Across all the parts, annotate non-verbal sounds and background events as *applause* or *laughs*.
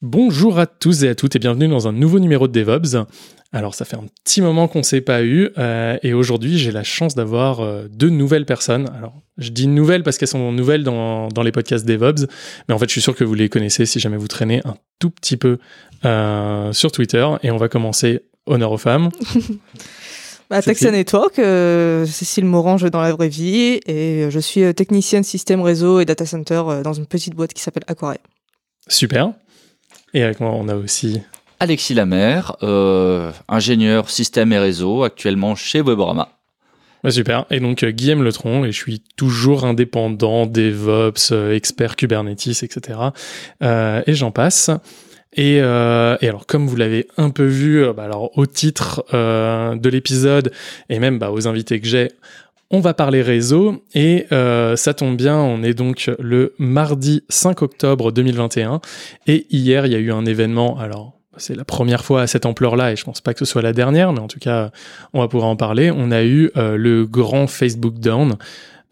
Bonjour à tous et à toutes et bienvenue dans un nouveau numéro de DevOps. Alors ça fait un petit moment qu'on ne s'est pas eu euh, et aujourd'hui j'ai la chance d'avoir euh, deux nouvelles personnes. Alors je dis nouvelles parce qu'elles sont nouvelles dans, dans les podcasts DevOps, mais en fait je suis sûr que vous les connaissez si jamais vous traînez un tout petit peu euh, sur Twitter et on va commencer honneur aux femmes. *laughs* Bah, Network, Cécile Morange dans la vraie vie, et je suis technicienne système réseau et data center dans une petite boîte qui s'appelle Aquaret. Super. Et avec moi on a aussi Alexis Lamère, euh, ingénieur système et réseau, actuellement chez Webrama. Bah, super. Et donc euh, Guillaume Letron, et je suis toujours indépendant, DevOps, euh, expert Kubernetes, etc. Euh, et j'en passe. Et, euh, et alors, comme vous l'avez un peu vu, bah, alors au titre euh, de l'épisode et même bah, aux invités que j'ai, on va parler réseau. Et euh, ça tombe bien, on est donc le mardi 5 octobre 2021. Et hier, il y a eu un événement. Alors, c'est la première fois à cette ampleur-là, et je pense pas que ce soit la dernière, mais en tout cas, on va pouvoir en parler. On a eu euh, le grand Facebook Down.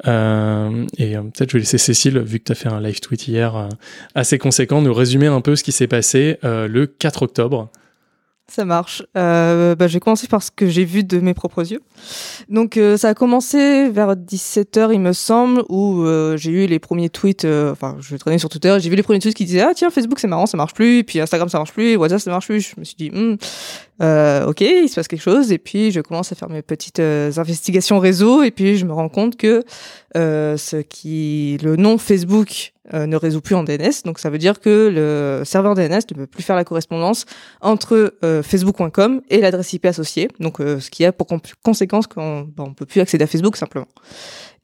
Euh, et peut-être je vais laisser Cécile, vu que tu as fait un live tweet hier assez conséquent, nous résumer un peu ce qui s'est passé le 4 octobre. Ça marche. Euh, bah, je vais commencer par ce que j'ai vu de mes propres yeux. Donc, euh, ça a commencé vers 17h, il me semble, où euh, j'ai eu les premiers tweets. euh, Enfin, je traînais sur Twitter, j'ai vu les premiers tweets qui disaient Ah, tiens, Facebook, c'est marrant, ça marche plus. Puis Instagram, ça marche plus. WhatsApp, ça marche plus. Je me suis dit Hmm, euh, Ok, il se passe quelque chose. Et puis, je commence à faire mes petites euh, investigations réseau. Et puis, je me rends compte que euh, ce qui, le nom Facebook euh, ne résout plus en DNS. Donc, ça veut dire que le serveur DNS ne peut plus faire la correspondance entre euh, facebook.com et l'adresse IP associée. Donc, euh, ce qui a pour con- conséquence qu'on bah, on peut plus accéder à Facebook simplement.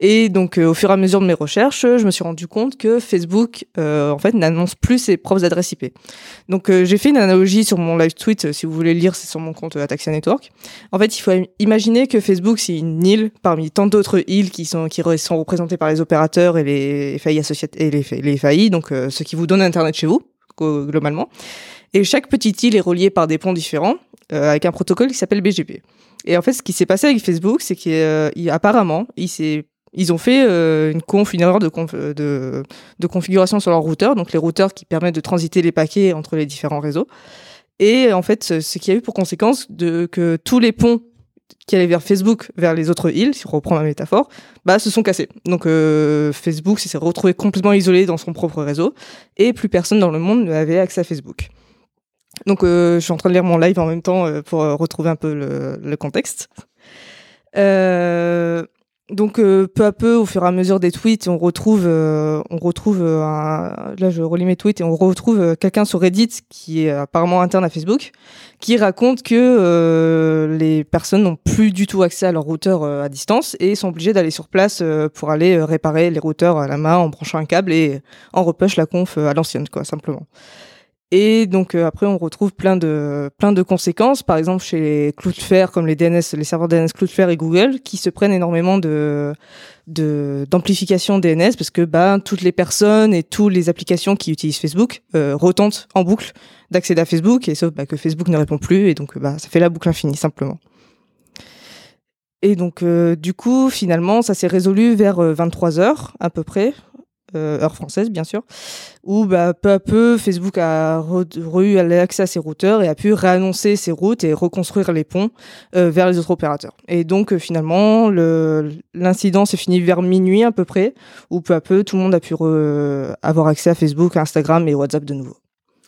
Et donc, euh, au fur et à mesure de mes recherches, je me suis rendu compte que Facebook, euh, en fait, n'annonce plus ses propres adresses IP. Donc, euh, j'ai fait une analogie sur mon live tweet. euh, Si vous voulez lire, c'est sur mon compte euh, Ataxia Network. En fait, il faut im- imaginer que Facebook, c'est une île parmi tant d'autres îles qui sont qui sont représentées par les opérateurs et les FAI et les, les FAI, donc euh, ceux qui vous donnent Internet chez vous, globalement. Et chaque petite île est reliée par des ponts différents euh, avec un protocole qui s'appelle BGP. Et en fait, ce qui s'est passé avec Facebook, c'est qu'apparemment, il s'est ils ont fait euh, une conf, une erreur de, conf- de, configuration sur leur routeur, donc les routeurs qui permettent de transiter les paquets entre les différents réseaux. Et en fait, ce, qui a eu pour conséquence que tous les ponts qui allaient vers Facebook, vers les autres îles, si on reprend la métaphore, bah, se sont cassés. Donc euh, Facebook s'est retrouvé complètement isolé dans son propre réseau, et plus personne dans le monde n'avait accès à Facebook. Donc euh, je suis en train de lire mon live en même temps euh, pour euh, retrouver un peu le, le contexte. Euh, donc euh, peu à peu, au fur et à mesure des tweets, on retrouve, euh, on retrouve euh, là je relis mes tweets et on retrouve euh, quelqu'un sur Reddit qui est apparemment interne à Facebook, qui raconte que euh, les personnes n'ont plus du tout accès à leur routeur à distance et sont obligées d'aller sur place pour aller réparer les routeurs à la main en branchant un câble et en repush la conf à l'ancienne quoi simplement. Et donc euh, après, on retrouve plein de plein de conséquences. Par exemple, chez les Cloudflare, comme les DNS, les serveurs DNS Cloudflare et Google, qui se prennent énormément de de d'amplification DNS parce que bah toutes les personnes et toutes les applications qui utilisent Facebook euh, retentent en boucle d'accéder à Facebook et sauf bah, que Facebook ne répond plus et donc bah ça fait la boucle infinie simplement. Et donc euh, du coup finalement ça s'est résolu vers 23 heures à peu près euh, heure française bien sûr, où bah, peu à peu Facebook a eu accès à ses routeurs et a pu réannoncer ses routes et reconstruire les ponts euh, vers les autres opérateurs. Et donc euh, finalement le- l'incident s'est fini vers minuit à peu près, où peu à peu tout le monde a pu avoir accès à Facebook, Instagram et WhatsApp de nouveau.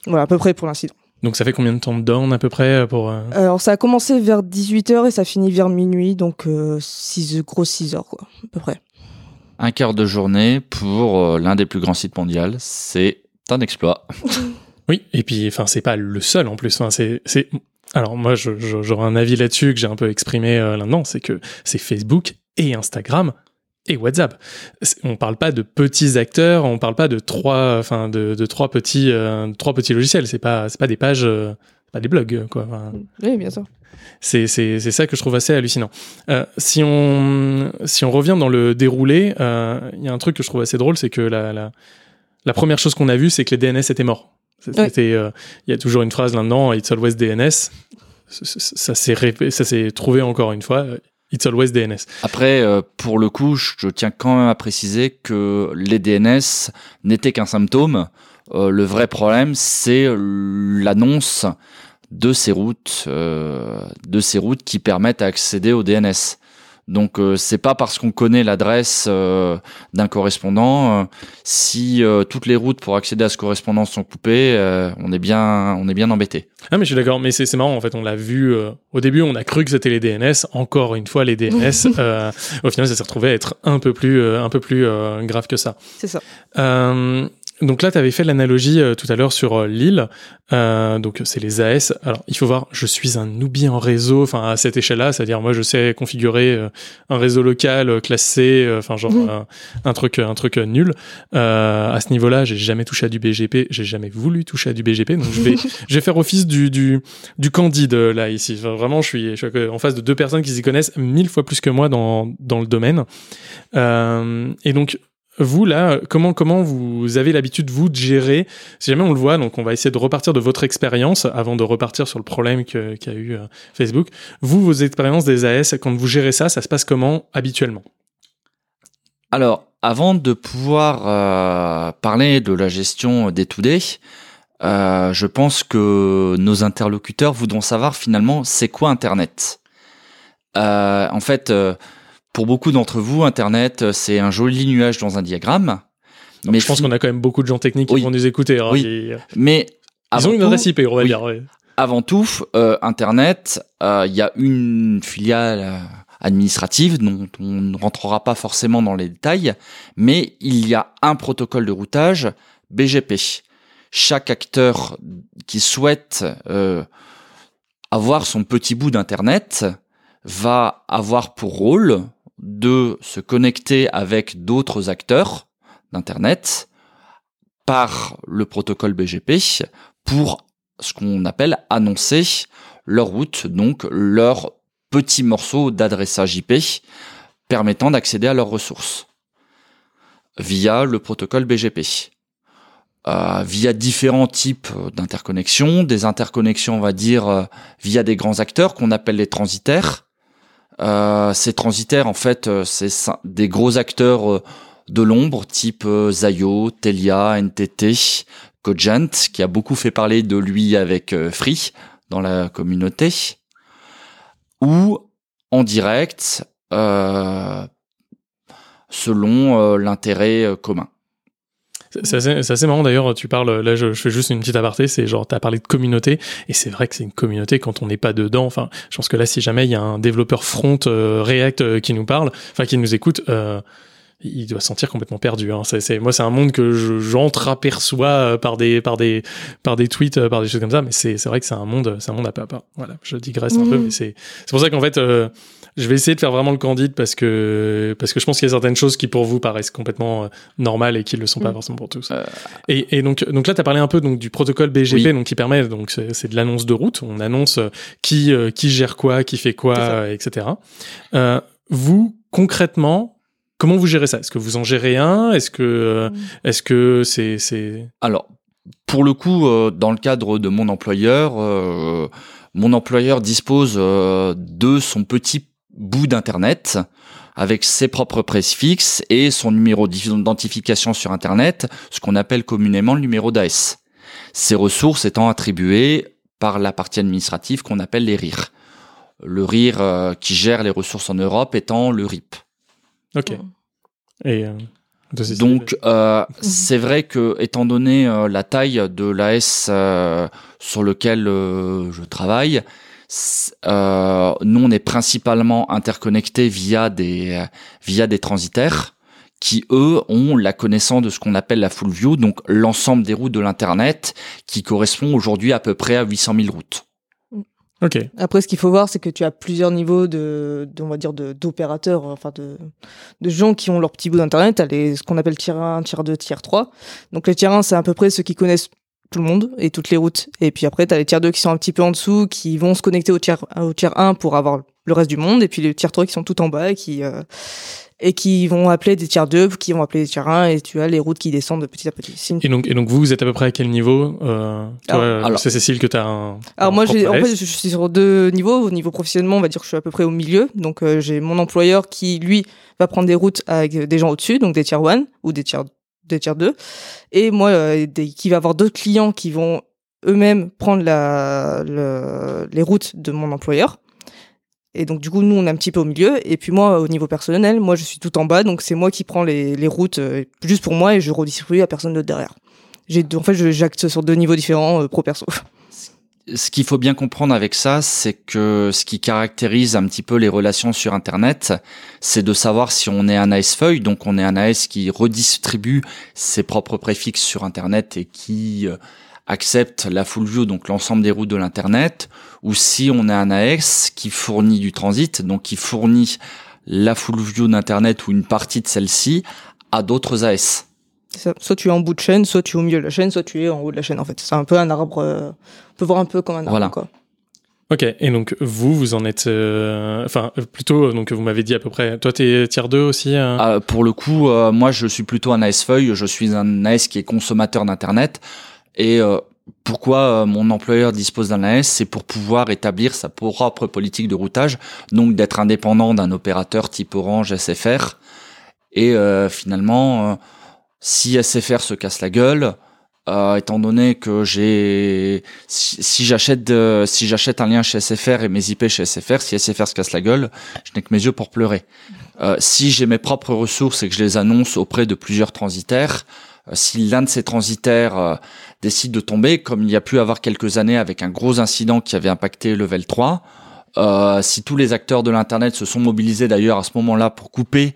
Voilà à peu près pour l'incident. Donc ça fait combien de temps de down à peu près pour... euh, Alors ça a commencé vers 18h et ça finit vers minuit, donc euh, 6, gros 6 heures quoi, à peu près. Un quart de journée pour euh, l'un des plus grands sites mondiaux, c'est un exploit. *laughs* Oui, et puis enfin c'est pas le seul en plus. Enfin, c'est Alors moi, j'aurais un avis là-dessus que j'ai un peu exprimé euh, là-dedans, c'est que c'est Facebook et Instagram et WhatsApp. On parle pas de petits acteurs, on parle pas de trois, enfin de, trois petits, euh, trois petits logiciels. C'est pas, c'est pas des pages, pas des blogs quoi. Enfin, Oui, bien sûr. c'est c'est c'est ça que je trouve assez hallucinant. Euh, si on si on revient dans le déroulé, euh, il y a un truc que je trouve assez drôle, c'est que la la, la première chose qu'on a vue, c'est que les DNS étaient morts. Ouais. C'était euh, il y a toujours une phrase là-dedans, It's always DNS. Ça s'est répé- ça s'est trouvé encore une fois. euh, It's always DNS. Après, euh, pour le coup, je tiens quand même à préciser que les DNS n'étaient qu'un symptôme. Euh, le vrai problème, c'est l'annonce de ces routes, euh, de ces routes qui permettent d'accéder au DNS. Donc, euh, c'est pas parce qu'on connaît l'adresse euh, d'un correspondant, euh, si euh, toutes les routes pour accéder à ce correspondant sont coupées, euh, on est bien, on est bien embêté. Ah mais je suis d'accord, mais c'est c'est marrant en fait, on l'a vu euh, au début, on a cru que c'était les DNS, encore une fois les DNS. *laughs* euh, au final, ça s'est retrouvé à être un peu plus, euh, un peu plus euh, grave que ça. C'est ça. Donc là, tu avais fait l'analogie euh, tout à l'heure sur euh, Lille. Euh, donc c'est les AS. Alors il faut voir, je suis un newbie en réseau, enfin à cette échelle-là, c'est-à-dire moi je sais configurer euh, un réseau local euh, classé, enfin genre un truc, un truc nul. À ce niveau-là, j'ai jamais touché à du BGP, j'ai jamais voulu toucher à du BGP, donc je vais, *laughs* je vais faire office du du du candide là ici. Enfin, vraiment, je suis, je suis en face de deux personnes qui s'y connaissent mille fois plus que moi dans dans le domaine. Et donc vous là, comment comment vous avez l'habitude vous de gérer Si jamais on le voit, donc on va essayer de repartir de votre expérience avant de repartir sur le problème qu'a eu euh, Facebook. Vous, vos expériences des AS, quand vous gérez ça, ça se passe comment habituellement? Alors, avant de pouvoir euh, parler de la gestion des to-day, euh, je pense que nos interlocuteurs voudront savoir finalement c'est quoi Internet? En fait, pour beaucoup d'entre vous, Internet, euh, c'est un joli nuage dans un diagramme. Mais je pense qu'on a quand même beaucoup de gens techniques qui vont nous écouter. hein, Oui. qui- Mais Ils avant ont une tout- adresse IP, on va oui. dire. ouais. Avant tout, euh, Internet, euh, il y a une filiale euh, administrative dont on ne rentrera pas forcément dans les détails, mais il y a un protocole de routage BGP. Chaque acteur qui souhaite euh, avoir son petit bout d'Internet va avoir pour rôle de se connecter avec d'autres acteurs d'Internet par le protocole BGP pour ce qu'on appelle annoncer leur route, donc leur petit morceau d'adressage IP permettant d'accéder à leurs ressources via le protocole BGP. Euh, via différents types d'interconnexions, des interconnexions, on va dire, euh, via des grands acteurs qu'on appelle les transitaires. Euh, ces transitaires, en fait, euh, c'est des gros acteurs euh, de l'ombre, type Zayo, Telia, NTT, Cogent, qui a beaucoup fait parler de lui avec Free dans la communauté, ou en direct, euh, selon l'intérêt commun. C'est- assez, marrant d'ailleurs, tu parles, là je, je fais juste une petite aparté, c'est genre, t'as parlé de communauté, et c'est vrai que c'est une communauté quand on n'est pas dedans, enfin, je pense que là si jamais il y a un développeur front euh, React euh, qui nous parle, enfin qui nous écoute, euh, il doit se sentir complètement perdu. Hein. C'est, moi c'est un monde que je, j'entre-aperçois euh, par des, par, des, par des tweets, euh, par des choses comme ça, mais c'est, vrai que c'est un monde, c'est un monde à part. Voilà, je digresse un peu, mais c'est, c'est pour ça qu'en fait... je vais essayer de faire vraiment le candide parce que parce que je pense qu'il y a certaines choses qui pour vous paraissent complètement euh, normales et qui ne le sont pas Mm. forcément pour tous. Euh, Et, et donc donc là tu as parlé un peu donc du protocole BGP Oui. donc qui permet donc c'est de l'annonce de route, on annonce euh, qui euh, qui gère quoi, qui fait quoi, euh, etc. Euh, vous concrètement comment vous gérez ça? Est-ce que vous en gérez un? Est-ce que euh, Mm. est-ce que c'est c'est Alors, pour le coup, euh, dans le cadre de mon employeur, euh, mon employeur dispose euh, de son petit bout d'internet avec ses propres préfixes et son numéro d'identification sur internet, ce qu'on appelle communément le numéro d'AS. Ces ressources étant attribuées par la partie administrative qu'on appelle les RIR. Le RIR euh, qui gère les ressources en Europe étant le RIP. OK. Et euh, Donc, euh, c'est vrai que, étant donné euh, la taille de l'AS euh, sur lequel euh, je travaille, euh, nous on est principalement interconnectés via des euh, via des transitaires qui eux ont la connaissance de ce qu'on appelle la full view, donc l'ensemble des routes de l'internet, qui correspond aujourd'hui à peu près à 800 000 routes. Ok. Après, ce qu'il faut voir, c'est que tu as plusieurs niveaux de, de on va dire, de d'opérateurs, enfin de, de gens qui ont leur petit bout d'internet. T'as les ce qu'on appelle tier 1, tier 2, tier 3. Donc les tier 1, c'est à peu près ceux qui connaissent tout le monde et toutes les routes. Et puis après, t'as les tier 2 qui sont un petit peu en dessous, qui vont se connecter au tier, au tier 1 pour avoir le reste du monde. Et puis les tier 3 qui sont tout en bas et qui, euh, et qui vont appeler des tier 2, qui vont appeler des tier 1, et tu as les routes qui descendent de petit à petit. Et donc, et donc vous, vous êtes à peu près à quel niveau euh, euh, c'est Cécile que tu as un. Alors un moi, j'ai, en fait, je suis sur deux niveaux. Au niveau professionnellement, on va dire que je suis à peu près au milieu. Donc euh, j'ai mon employeur qui, lui, va prendre des routes avec des gens au-dessus, donc des tier 1 ou des tier, des tier 2. Et moi, euh, qui va avoir d'autres clients qui vont eux-mêmes prendre la, le- les routes de mon employeur. Et donc du coup, nous, on est un petit peu au milieu. Et puis moi, au niveau personnel, moi, je suis tout en bas. Donc c'est moi qui prends les, les routes euh, juste pour moi et je redistribue à personne d'autre derrière. J'ai, en fait, j'acte sur deux niveaux différents, euh, pro-perso. *laughs* Ce qu'il faut bien comprendre avec ça, c'est que ce qui caractérise un petit peu les relations sur Internet, c'est de savoir si on est un AS feuille, donc on est un AS qui redistribue ses propres préfixes sur Internet et qui euh, accepte la full view, donc l'ensemble des routes de l'Internet, ou si on est un AS qui fournit du transit, donc qui fournit la full view d'Internet ou une partie de celle-ci à d'autres AS. Ça. Soit tu es en bout de chaîne, soit tu es au milieu de la chaîne, soit tu es en haut de la chaîne en fait. C'est un peu un arbre, euh, on peut voir un peu comme un arbre Voilà. quoi. Ok, et donc vous, vous en êtes. euh, Enfin, euh, plutôt, donc vous m'avez dit à peu près. Toi, t'es tier 2 aussi euh? Euh, pour le coup, euh, moi, je suis plutôt un AS feuille. Je suis un AS qui est consommateur d'internet. Et euh, pourquoi euh, mon employeur dispose d'un AS, c'est pour pouvoir établir sa propre politique de routage, donc d'être indépendant d'un opérateur type Orange, SFR. Et euh, finalement, euh, si SFR se casse la gueule, euh, étant donné que j'ai, si, si j'achète, de- si j'achète un lien chez SFR et mes IP chez SFR, si SFR se casse la gueule, je n'ai que mes yeux pour pleurer. Euh, si j'ai mes propres ressources et que je les annonce auprès de plusieurs transitaires, euh, si l'un de ces transitaires euh, décide de tomber, comme il y a pu avoir quelques années avec un gros incident qui avait impacté Level 3, euh, si tous les acteurs de l'Internet se sont mobilisés d'ailleurs à ce moment-là pour couper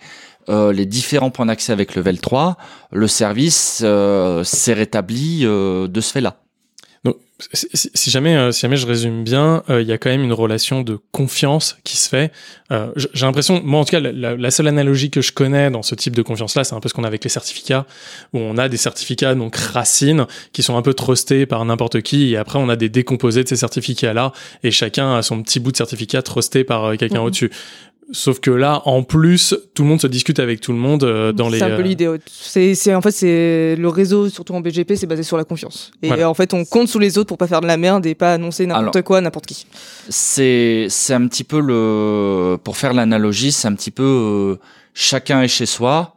euh, les différents points d'accès avec Level 3, le service euh, s'est rétabli euh, de ce fait-là. Donc, si, si- si jamais, euh, si jamais je résume bien, euh, il y a quand même une relation de confiance qui se fait. Euh, J'ai l'impression, moi en tout cas, la- seule analogie que je connais dans ce type de confiance-là, c'est un peu ce qu'on a avec les certificats, où on a des certificats donc racines qui sont un peu trustés par n'importe qui, et après on a des décomposés de ces certificats-là, et chacun a son petit bout de certificat trusté par euh, quelqu'un Mhm. au-dessus. Sauf que là, en plus, tout le monde se discute avec tout le monde euh, dans les. C'est un peu euh, l'idée. ouais. C'est, c'est en fait c'est le réseau surtout en BGP, c'est basé sur la confiance. Et Voilà. en fait, on compte sur les autres pour pas faire de la merde et pas annoncer n'importe Alors- quoi à n'importe qui. c'est c'est un petit peu le pour faire l'analogie c'est un petit peu euh, chacun est chez soi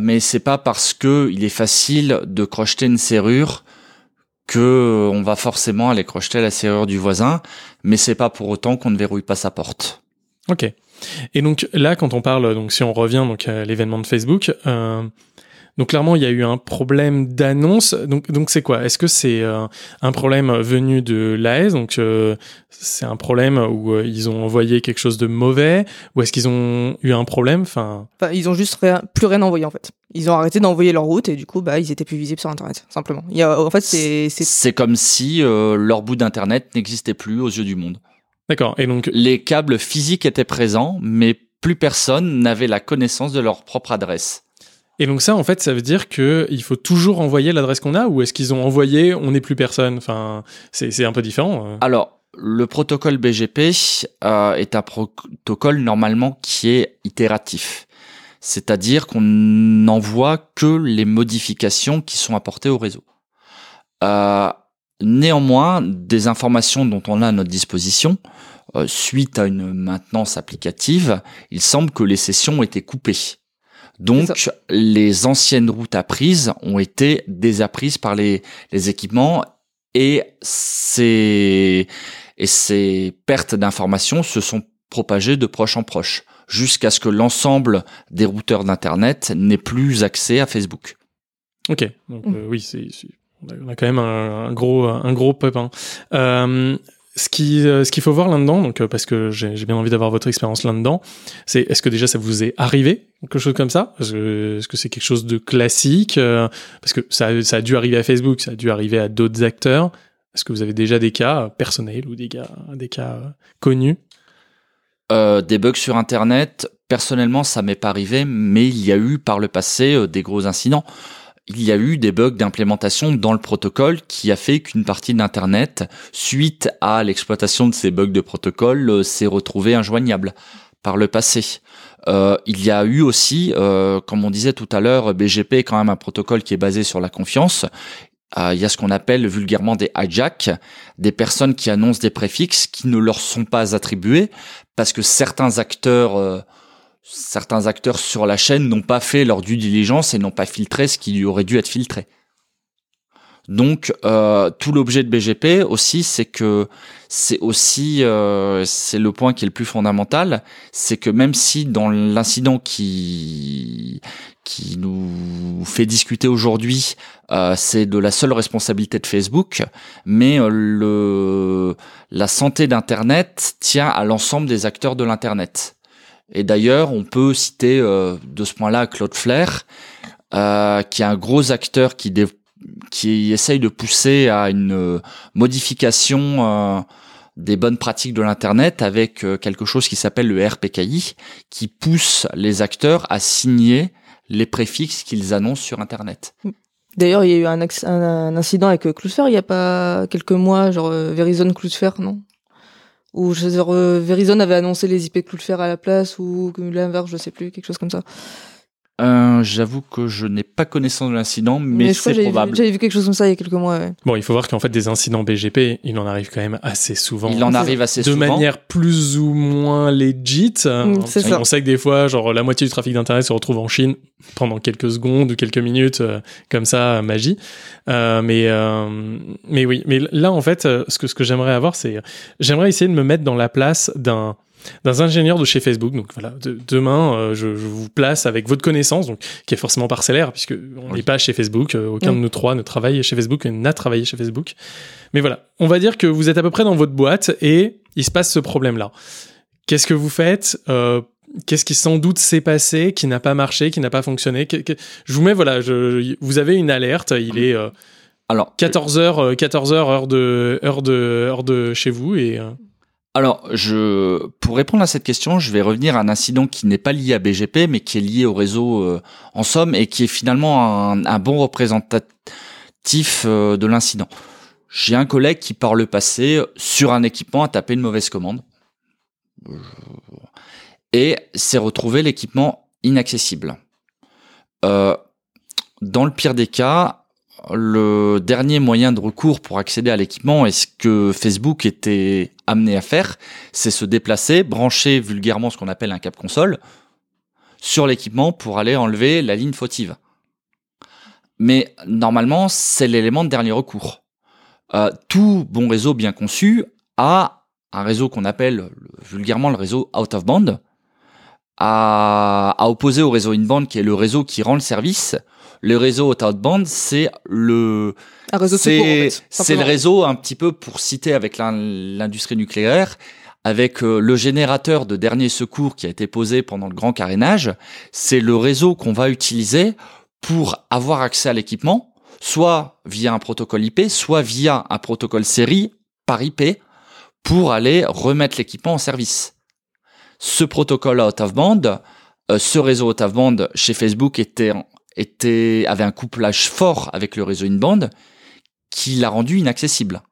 mais c'est pas parce que il est facile de crocheter une serrure que on va forcément aller crocheter la serrure du voisin mais c'est pas pour autant qu'on ne verrouille pas sa porte Ok. Et donc là, quand on parle, donc si on revient donc à l'événement de Facebook, euh, donc clairement il y a eu un problème d'annonce. Donc donc c'est quoi? Est-ce que c'est euh, un problème venu de l'AS? Donc euh, c'est un problème où euh, ils ont envoyé quelque chose de mauvais? Ou est-ce qu'ils ont eu un problème? Enfin, Enfin, ils ont juste rien- plus rien envoyé en fait. Ils ont arrêté d'envoyer leur route et du coup, bah, ils étaient plus visibles sur Internet, simplement. Il y a, en fait, c'est, c'est c'est comme si euh, leur bout d'internet n'existait plus aux yeux du monde d'accord. Et donc les câbles physiques étaient présents mais plus personne n'avait la connaissance de leur propre adresse et donc ça en fait ça veut dire que il faut toujours envoyer l'adresse qu'on a ou est-ce qu'ils ont envoyé on n'est plus personne? Enfin c'est c'est un peu différent. euh. Alors, le protocole BGP euh, est un protocole normalement qui est itératif. C'est-à-dire qu'on n'envoie que les modifications qui sont apportées au réseau. Euh, néanmoins, des informations dont on a à notre disposition, euh, suite à une maintenance applicative, il semble que les sessions ont été coupées. Donc, les anciennes routes apprises ont été désapprises par les, les équipements et ces, et ces pertes d'informations se sont propagées de proche en proche jusqu'à ce que l'ensemble des routeurs d'Internet n'aient plus accès à Facebook. Ok, donc euh, oui, c'est, c'est- on a- quand même un, gros, un gros pépin. Euh, ce qui, euh, ce qu'il faut voir là-dedans, donc euh, parce que j'ai, bien envie d'avoir votre expérience là-dedans, c'est est-ce que déjà ça vous est arrivé quelque chose comme ça? Est-ce que, c'est quelque chose de classique Parce que ça, ça a dû arriver à Facebook, ça a dû arriver à d'autres acteurs. Est-ce que vous avez déjà des cas personnels ou des cas, des cas connus? Des bugs sur Internet, personnellement, ça m'est pas arrivé, mais il y a eu par le passé des gros incidents. Il y a eu des bugs d'implémentation dans le protocole qui a fait qu'une partie d'Internet, suite à l'exploitation de ces bugs de protocole, euh, s'est retrouvée injoignable par le passé. Euh, il y a eu aussi, euh, comme on disait tout à l'heure, BGP est quand même un protocole qui est basé sur la confiance. Euh, il y a ce qu'on appelle vulgairement des hijacks, des personnes qui annoncent des préfixes qui ne leur sont pas attribués parce que certains acteurs, certains acteurs sur la chaîne n'ont pas fait leur due diligence et n'ont pas filtré ce qui aurait dû être filtré. Donc euh, tout l'objet de BGP aussi, c'est que c'est aussi euh, c'est le point qui est le plus fondamental, c'est que même si dans l'incident qui qui nous fait discuter aujourd'hui, euh, c'est de la seule responsabilité de Facebook, mais la santé d'internet tient à l'ensemble des acteurs de l'internet. Et d'ailleurs, on peut citer euh, de ce point-là Cloudflare, euh, qui est un gros acteur qui dé- qui essaye de pousser à une euh, modification euh, des bonnes pratiques de l'internet avec euh, quelque chose qui s'appelle le RPKI, qui pousse les acteurs à signer les préfixes qu'ils annoncent sur internet. D'ailleurs, il y a eu un, un- un incident avec Cloudflare il y a pas quelques mois, genre Verizon Cloudflare, non? Ou je- euh, Verizon avait annoncé les IP de Cloudflare à la place ou l'inverse, je sais plus, quelque chose comme ça. Euh, J'avoue que je n'ai pas connaissance de l'incident, mais, c'est que j'avais vu- probable. J'avais vu quelque chose comme ça il y a quelques mois. Ouais. Bon, il faut voir qu'en fait, des incidents BGP, il en arrive quand même assez souvent. Il en arrive assez de souvent. manière plus ou moins legit. Mm, c'est ça. On sait que des fois, genre la moitié du trafic d'internet se retrouve en Chine pendant quelques secondes ou quelques minutes, euh, comme ça, magie. Euh, mais euh, mais oui, mais là en fait, ce que ce que j'aimerais avoir, c'est j'aimerais essayer de me mettre dans la place d'un d'un ingénieur de chez Facebook. Donc voilà, de- demain, euh, je, je vous place avec votre connaissance, donc qui est forcément parcellaire, puisque on n'est pas chez Facebook. euh, aucun Mm. de nous trois ne travaille chez Facebook et n'a travaillé chez Facebook. Mais voilà, on va dire que vous êtes à peu près dans votre boîte et il se passe ce problème-là. Qu'est-ce que vous faites Euh, Qu'est-ce qui sans doute s'est passé, qui n'a pas marché, qui n'a pas fonctionné? Que- que- Je vous mets, voilà, je, vous avez une alerte, il est euh, Alors, 14h, 14h heure de, heure, de, heure de chez vous et... Alors, pour répondre à cette question, je vais revenir à un incident qui n'est pas lié à BGP, mais qui est lié au réseau euh, en somme et qui est finalement un, bon représentatif euh, de l'incident. J'ai un collègue qui, par le passé, sur un équipement, a tapé une mauvaise commande Euh, et s'est retrouvé l'équipement inaccessible. Dans le pire des cas, le dernier moyen de recours pour accéder à l'équipement et ce que Facebook était amené à faire, c'est se déplacer, brancher vulgairement ce qu'on appelle un cap console sur l'équipement pour aller enlever la ligne fautive. Mais normalement, c'est l'élément de dernier recours. Euh, tout bon réseau bien conçu a un réseau qu'on appelle le- vulgairement le réseau out of band, à, à opposer au réseau in-band qui est le réseau qui rend le service. Le réseau out of band, c'est le Un réseau en c'est fait, le réseau un petit peu pour citer avec l'in- l'industrie nucléaire, avec euh, le générateur de dernier secours qui a été posé pendant le grand carénage. C'est le réseau qu'on va utiliser pour avoir accès à l'équipement, soit via un protocole IP, soit via un protocole série par IP, pour aller remettre l'équipement en service. Ce protocole out of band, euh, ce réseau out of band chez Facebook était, était, avait un couplage fort avec le réseau in-band qui l'a rendu inaccessible.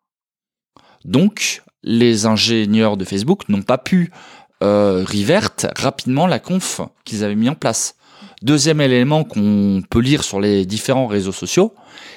Donc, les ingénieurs de Facebook n'ont pas pu euh, rapidement la conf qu'ils avaient mis en place. Deuxième élément qu'on peut lire sur les différents réseaux sociaux,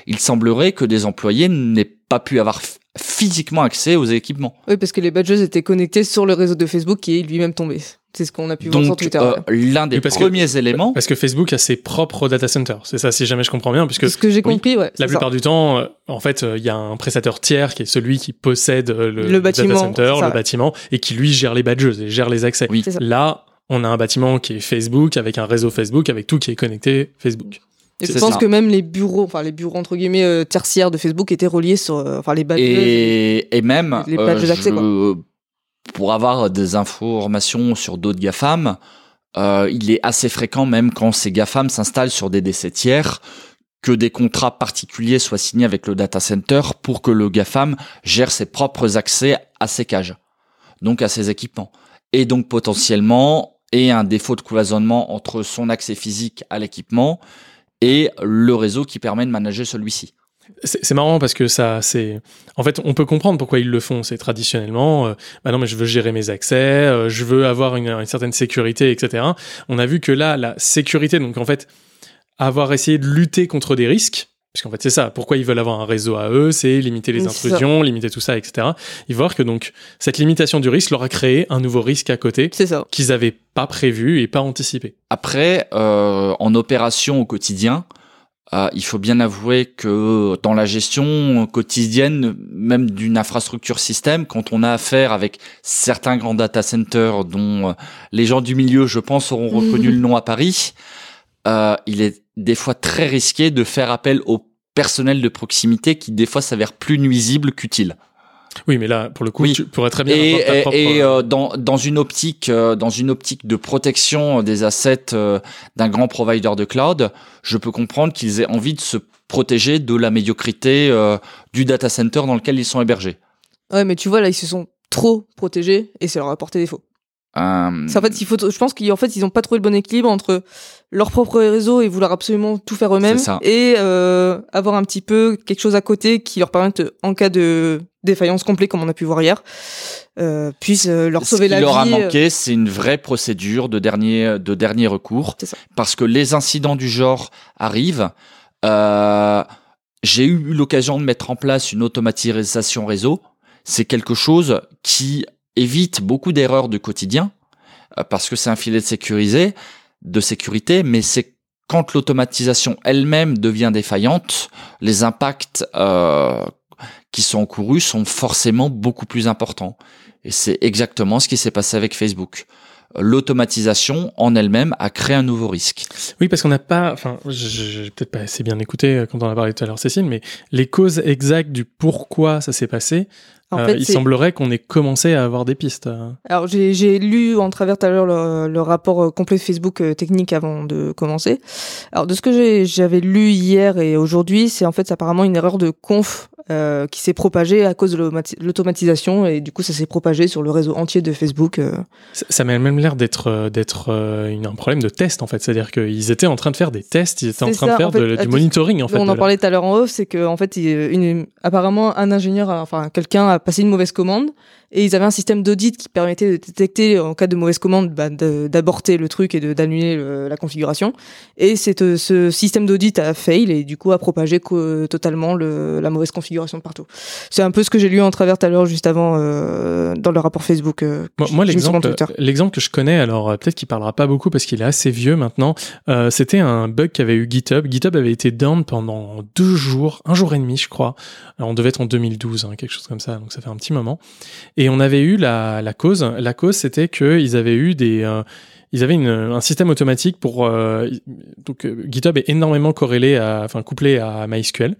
il semblerait que des employés n'aient pas pu avoir physiquement accès aux équipements. Oui, parce que les badges étaient connectés sur le réseau de Facebook qui est lui-même tombé. C'est ce qu'on a pu voir sur Donc, Twitter. euh, l'un des que- premiers éléments, Parce que Facebook a ses propres data centers. C'est ça, si jamais je comprends bien, puisque C'est ce que j'ai oui, compris, ouais. la plupart ça. du temps, euh, en fait, euh, il y a un prestataire tiers qui est celui qui possède euh, le, Le bâtiment, data center, ça. le bâtiment, et qui lui gère les badges et gère les accès. Oui. Là, on a un bâtiment qui est Facebook avec un réseau Facebook avec tout qui est connecté Facebook. Et je pense ça. que même les bureaux, enfin les bureaux entre guillemets euh, tertiaires de Facebook étaient reliés sur, euh, enfin les badges. et, et même les euh, d'accès, pour avoir des informations sur d'autres GAFAM, il est assez fréquent même quand ces GAFAM s'installent sur des décès tiers que des contrats particuliers soient signés avec le data center pour que le GAFAM gère ses propres accès à ses cages, donc à ses équipements. Et donc potentiellement, et un défaut de cloisonnement entre son accès physique à l'équipement et le réseau qui permet de manager celui-ci. C'est marrant parce que ça, c'est. En fait, on peut comprendre pourquoi ils le font. C'est traditionnellement, euh, bah non, mais je veux gérer mes accès, euh, je veux avoir une, une, certaine sécurité, etc. On a vu que là, la sécurité, donc en fait, avoir essayé de lutter contre des risques, parce qu'en fait, c'est ça. Pourquoi ils veulent avoir un réseau à eux, c'est limiter les intrusions, limiter tout ça, etc. Ils voient que donc cette limitation du risque leur a créé un nouveau risque à côté qu'ils n'avaient pas prévu et pas anticipé. Après, euh, en opération au quotidien, euh, il faut bien avouer que dans la gestion quotidienne, même d'une infrastructure système, quand on a affaire avec certains grands data centers dont euh, les gens du milieu, je pense, auront reconnu le nom à Paris, euh, il est des fois très risqué de faire appel au personnel de proximité qui des fois s'avère plus nuisible qu'utile. Oui, mais là, pour le coup, Oui. tu pourrais très bien Et, avoir ta propre... et, euh, dans, dans une optique euh, dans une optique de protection des assets euh, d'un grand provider de cloud, je peux comprendre qu'ils aient envie de se protéger de la médiocrité euh, du data center dans lequel ils sont hébergés. Ouais, mais tu vois, là, ils se sont trop protégés et ça leur a porté défaut. Euh, en fait, il faut, je pense qu'en fait, ils ont pas trouvé le bon équilibre entre leur propre réseau et vouloir absolument tout faire eux-mêmes et euh, avoir un petit peu quelque chose à côté qui leur permette, en cas de défaillance complète, comme on a pu voir hier, euh, puisse euh, leur Ce sauver qui la leur a vie. euh, manqué, c'est une vraie procédure de dernier, de dernier recours. Parce que les incidents du genre arrivent. J'ai eu l'occasion de mettre en place une automatisation réseau. C'est quelque chose qui évite beaucoup d'erreurs du quotidien, euh, parce que c'est un filet de sécurisé, de sécurité, mais c'est quand l'automatisation elle-même devient défaillante, les impacts euh, qui sont encourus sont forcément beaucoup plus importants. Et c'est exactement ce qui s'est passé avec Facebook. L'automatisation en elle-même a créé un nouveau risque. Oui, parce qu'on n'a pas, enfin, j'ai peut-être pas assez bien écouté euh, quand on a parlé tout à l'heure, Cécile, mais les causes exactes du pourquoi ça s'est passé, En euh, fait, il semblerait qu'on ait commencé à avoir des pistes. euh. Alors j'ai lu en travers tout à l'heure le, le rapport euh, complet de Facebook technique avant de commencer. Alors de ce que j'avais lu hier et aujourd'hui, c'est en fait apparemment une erreur de conf euh, qui s'est propagée à cause de l'automatisation et du coup ça s'est propagé sur le réseau entier de Facebook. euh. Ça, ça m'a même l'air d'être euh, d'être euh, un problème de test en fait, c'est-à-dire qu'ils étaient en train de faire des tests, ils étaient en train ça, de faire en fait, de- à du tout- monitoring en fait. on en la- parlait tout à l'heure en off, c'est que en fait, il- une, apparemment un ingénieur, a- enfin quelqu'un a passé une mauvaise commande et ils avaient un système d'audit qui permettait de détecter en cas de mauvaise commande bah, d'aborter le truc et d'annuler le- la configuration. Et c'est euh, ce système d'audit a fail et du coup a propagé totalement le, la mauvaise configuration de partout. C'est un peu ce que j'ai lu en travers tout à l'heure juste avant euh, dans le rapport Facebook. euh, Moi, l'exemple que je connais, alors euh, peut-être qu'il parlera pas beaucoup parce qu'il est assez vieux maintenant. euh, c'était un bug qu'avait eu GitHub. GitHub avait été down pendant deux jours, un jour et demi, je crois. Alors, on devait être en 2012, hein, quelque chose comme ça. Donc ça fait un petit moment. Et on avait eu la, la cause. La cause, c'était que ils avaient eu des euh, ils avaient une, un système automatique pour euh, donc euh, GitHub est énormément corrélé à enfin couplé à MySQL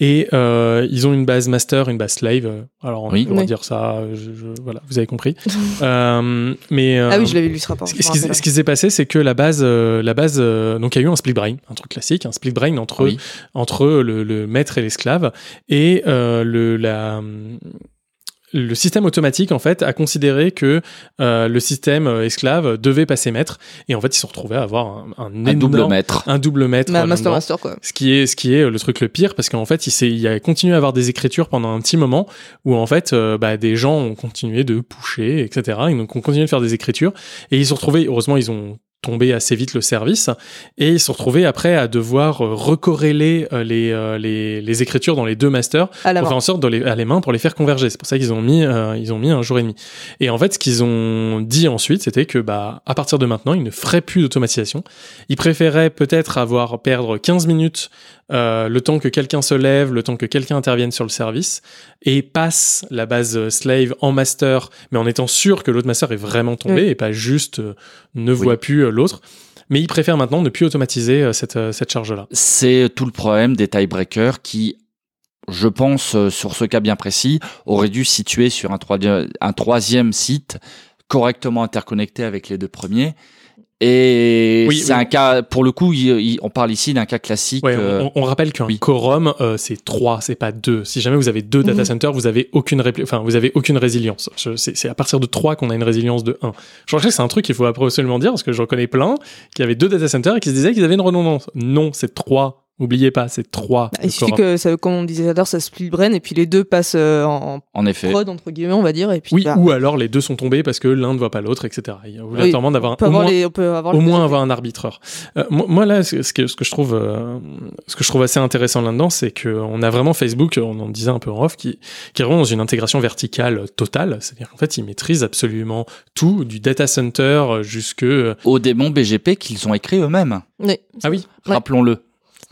et euh, ils ont une base master une base slave alors on va Oui. dire ça je, je- voilà vous avez compris *laughs* euh, mais euh, Ah oui, je l'avais lu ce rapport. ce qui, me ce qui- rappelle. ce qui s'est passé, c'est que la base, euh, la base, euh, donc il y a eu un split brain, un truc classique, un split brain entre Oui. entre le, le maître et l'esclave, et euh, le la le système automatique en fait a considéré que euh, le système euh, esclave devait passer maître et en fait ils se sont retrouvés à avoir un, un, Un double maître. un double maître Ma- euh, master master quoi. Ce qui est, ce qui est le truc le pire, parce qu'en fait, il, s'est- il a continué à avoir des écritures pendant un petit moment, où en fait, euh, bah, des gens ont continué de pusher, etc. Et donc, on continué de faire des écritures, et ils se sont retrouvés, heureusement, ils ont tombé assez vite le service, et ils se sont retrouvés après à devoir euh, recorréler euh, les, euh, les, les écritures dans les deux masters, À pour faire en sorte de les, à les mains pour les faire converger. C'est pour ça qu'ils ont mis, euh, ils ont mis un jour et demi. Et en fait, ce qu'ils ont dit ensuite, c'était que, bah, à partir de maintenant, ils ne feraient plus d'automatisation. Ils préféraient peut-être avoir perdre 15 minutes euh, le temps que quelqu'un se lève, le temps que quelqu'un intervienne sur le service et passe la base slave en master, mais en étant sûr que l'autre master est vraiment tombé Oui. et pas juste euh, ne voit plus euh, l'autre. Mais ils préfèrent maintenant ne plus automatiser euh, cette, euh, cette charge-là. C'est tout le problème des tiebreakers qui, je pense, euh, sur ce cas bien précis, auraient dû situer sur un, un troisième site correctement interconnecté avec les deux premiers Et Oui, c'est oui. un cas, pour le coup, il- il- on parle ici d'un cas classique. Ouais, euh, on, on rappelle qu'un oui. quorum, euh, c'est trois, c'est pas deux. Si jamais vous avez deux data Mhm. centers, vous avez aucune répli- enfin, vous avez aucune résilience. Je- C'est c'est à partir de trois qu'on a une résilience de 1. Je crois que c'est un truc qu'il faut absolument dire parce que j'en connais plein qui avaient deux data centers et qui se disaient qu'ils avaient une redondance. Non, c'est trois. Oubliez pas, c'est trois. Bah, il suffit que, ça, comme on disait tout à l'heure, ça split brain et puis les deux passent euh, en en effet. prod, entre guillemets, on va dire. Et puis, Oui, bah, ou alors les deux sont tombés parce que l'un ne voit pas l'autre, etc. Il y a obligatoirement d'avoir on peut au avoir moins- les, on peut avoir au moins avoir un arbitreur. Euh, moi, là, ce ce que, ce que je trouve, euh, ce que je trouve assez intéressant là-dedans, c'est qu'on a vraiment Facebook, on en disait un peu en off, qui, qui est vraiment dans une intégration verticale totale. C'est-à-dire qu'en fait, ils maîtrisent absolument tout, du data center jusque. Au démon BGP qu'ils ont écrit eux-mêmes. Oui. Ah oui, Ouais. Rappelons-le.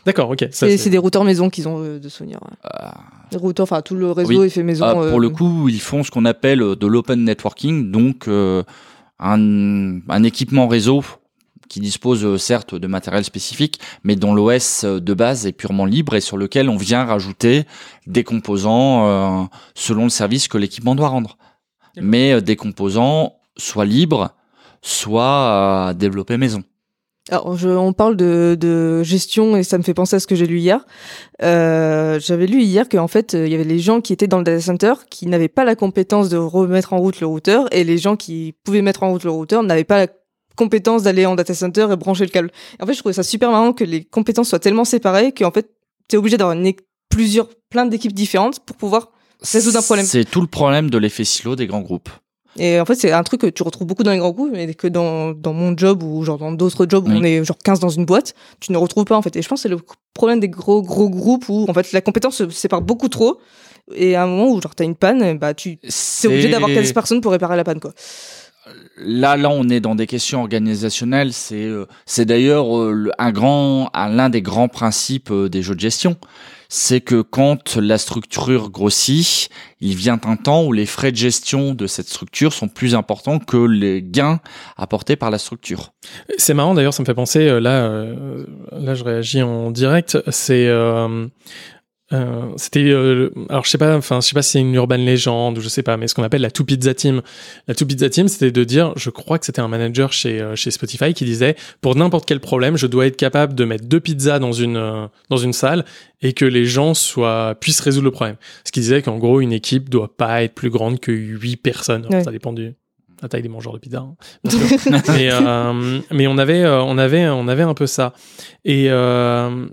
D'accord, ok. C'est des routeurs maison qu'ils ont euh, de souvenir. ouais. Euh, Des routeurs, enfin tout le réseau Oui. est fait maison. Ah, euh, pour le coup, ils font ce qu'on appelle euh, de l'open networking, donc euh, un, un équipement réseau qui dispose euh, certes de matériel spécifique, mais dont l'OS euh, de base est purement libre et sur lequel on vient rajouter des composants euh, selon le service que l'équipement doit rendre. Mais euh, des composants soit libres, soit euh, développés maison. Alors, je- on parle de, de gestion et ça me fait penser à ce que j'ai lu hier. Euh, J'avais lu hier qu'en fait, euh, il y avait les gens qui étaient dans le data center qui n'avaient pas la compétence de remettre en route le routeur et les gens qui pouvaient mettre en route le routeur n'avaient pas la compétence d'aller en data center et brancher le câble. En fait, je trouvais ça super marrant que les compétences soient tellement séparées qu'en fait, tu es obligé d'avoir plusieurs, plein d'équipes différentes pour pouvoir résoudre un problème. C'est tout le problème de l'effet silo des grands groupes. Et en fait, c'est un truc que tu retrouves beaucoup dans les grands groupes, mais que dans, dans mon job ou genre dans d'autres jobs où Oui. on est genre 15 dans une boîte, tu ne retrouves pas en fait. Et je pense que c'est le problème des gros gros groupes où en fait la compétence se sépare beaucoup trop. Et à un moment où genre t'as une panne, bah tu es obligé d'avoir 15 personnes pour réparer la panne quoi. Là, là, on est dans des questions organisationnelles. C'est, euh, c'est d'ailleurs euh, un grand, un- l'un des grands principes euh, des jeux de gestion. C'est que quand la structure grossit, il vient un temps où les frais de gestion de cette structure sont plus importants que les gains apportés par la structure. C'est marrant d'ailleurs, ça me fait penser euh, là, euh, là je réagis en direct. C'est euh, euh, c'était euh, alors je sais pas, enfin je sais pas si c'est une urban légende ou je sais pas, mais ce qu'on appelle la two pizza team. La two pizza team, c'était de dire, je crois que c'était un manager chez euh, chez Spotify qui disait pour n'importe quel problème, je dois être capable de mettre deux pizzas dans une euh, dans une salle et que les gens soient puissent résoudre le problème. Ce qui disait qu'en gros une équipe doit pas être plus grande que huit personnes. Alors, Ouais. Ça dépend du la taille des mangeurs de pizza. hein, *laughs* mais euh, mais on avait on avait on avait un peu ça et euh,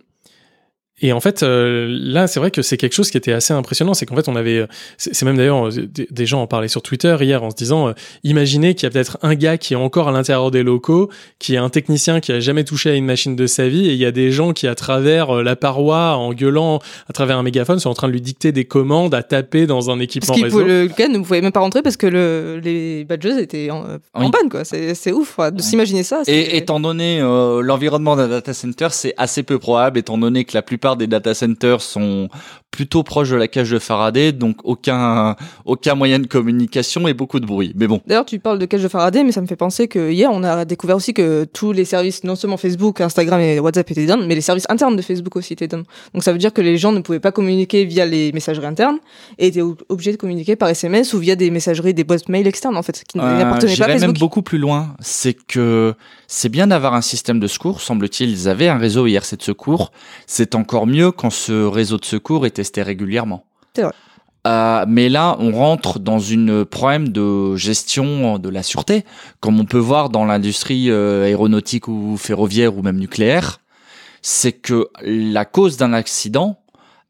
et en fait, euh, là, c'est vrai que c'est quelque chose qui était assez impressionnant. C'est qu'en fait, on avait, euh, c'est même d'ailleurs, euh, des, gens en parlaient sur Twitter hier en se disant, euh, imaginez qu'il y a peut-être un gars qui est encore à l'intérieur des locaux, qui est un technicien qui a jamais touché à une machine de sa vie, et il y a des gens qui, à travers la paroi, en gueulant à travers un mégaphone, sont en train de lui dicter des commandes à taper dans un Parce équipement qu'il réseau. pouvait- le gars ne pouvait même pas rentrer parce que le, les badges étaient en, en Oui. panne quoi. C'est ouf quoi, de Oui. s'imaginer ça. Et étant donné euh, l'environnement d'un data center, c'est assez peu probable, étant donné que la plupart des data centers sont plutôt proches de la cage de Faraday, donc aucun aucun moyen de communication et beaucoup de bruit. Mais bon, D'ailleurs, tu parles de cage de Faraday, mais ça me fait penser que hier, on a découvert aussi que tous les services, non seulement Facebook, Instagram et WhatsApp étaient down, mais les services internes de Facebook aussi étaient down. Donc ça veut dire que les gens ne pouvaient pas communiquer via les messageries internes et étaient ob- obligés de communiquer par SMS ou via des messageries, des boîtes mail externes en fait, qui Euh, n'appartenaient pas à Facebook. même beaucoup plus loin. C'est que c'est bien d'avoir un système de secours. Semble-t-il, ils avaient un réseau IRC de secours. C'est encore mieux quand ce réseau de secours est régulièrement. C'est vrai. Euh, mais là, on rentre dans une problème de gestion de la sûreté, comme on peut voir dans l'industrie euh, aéronautique ou ferroviaire ou même nucléaire. C'est que la cause d'un accident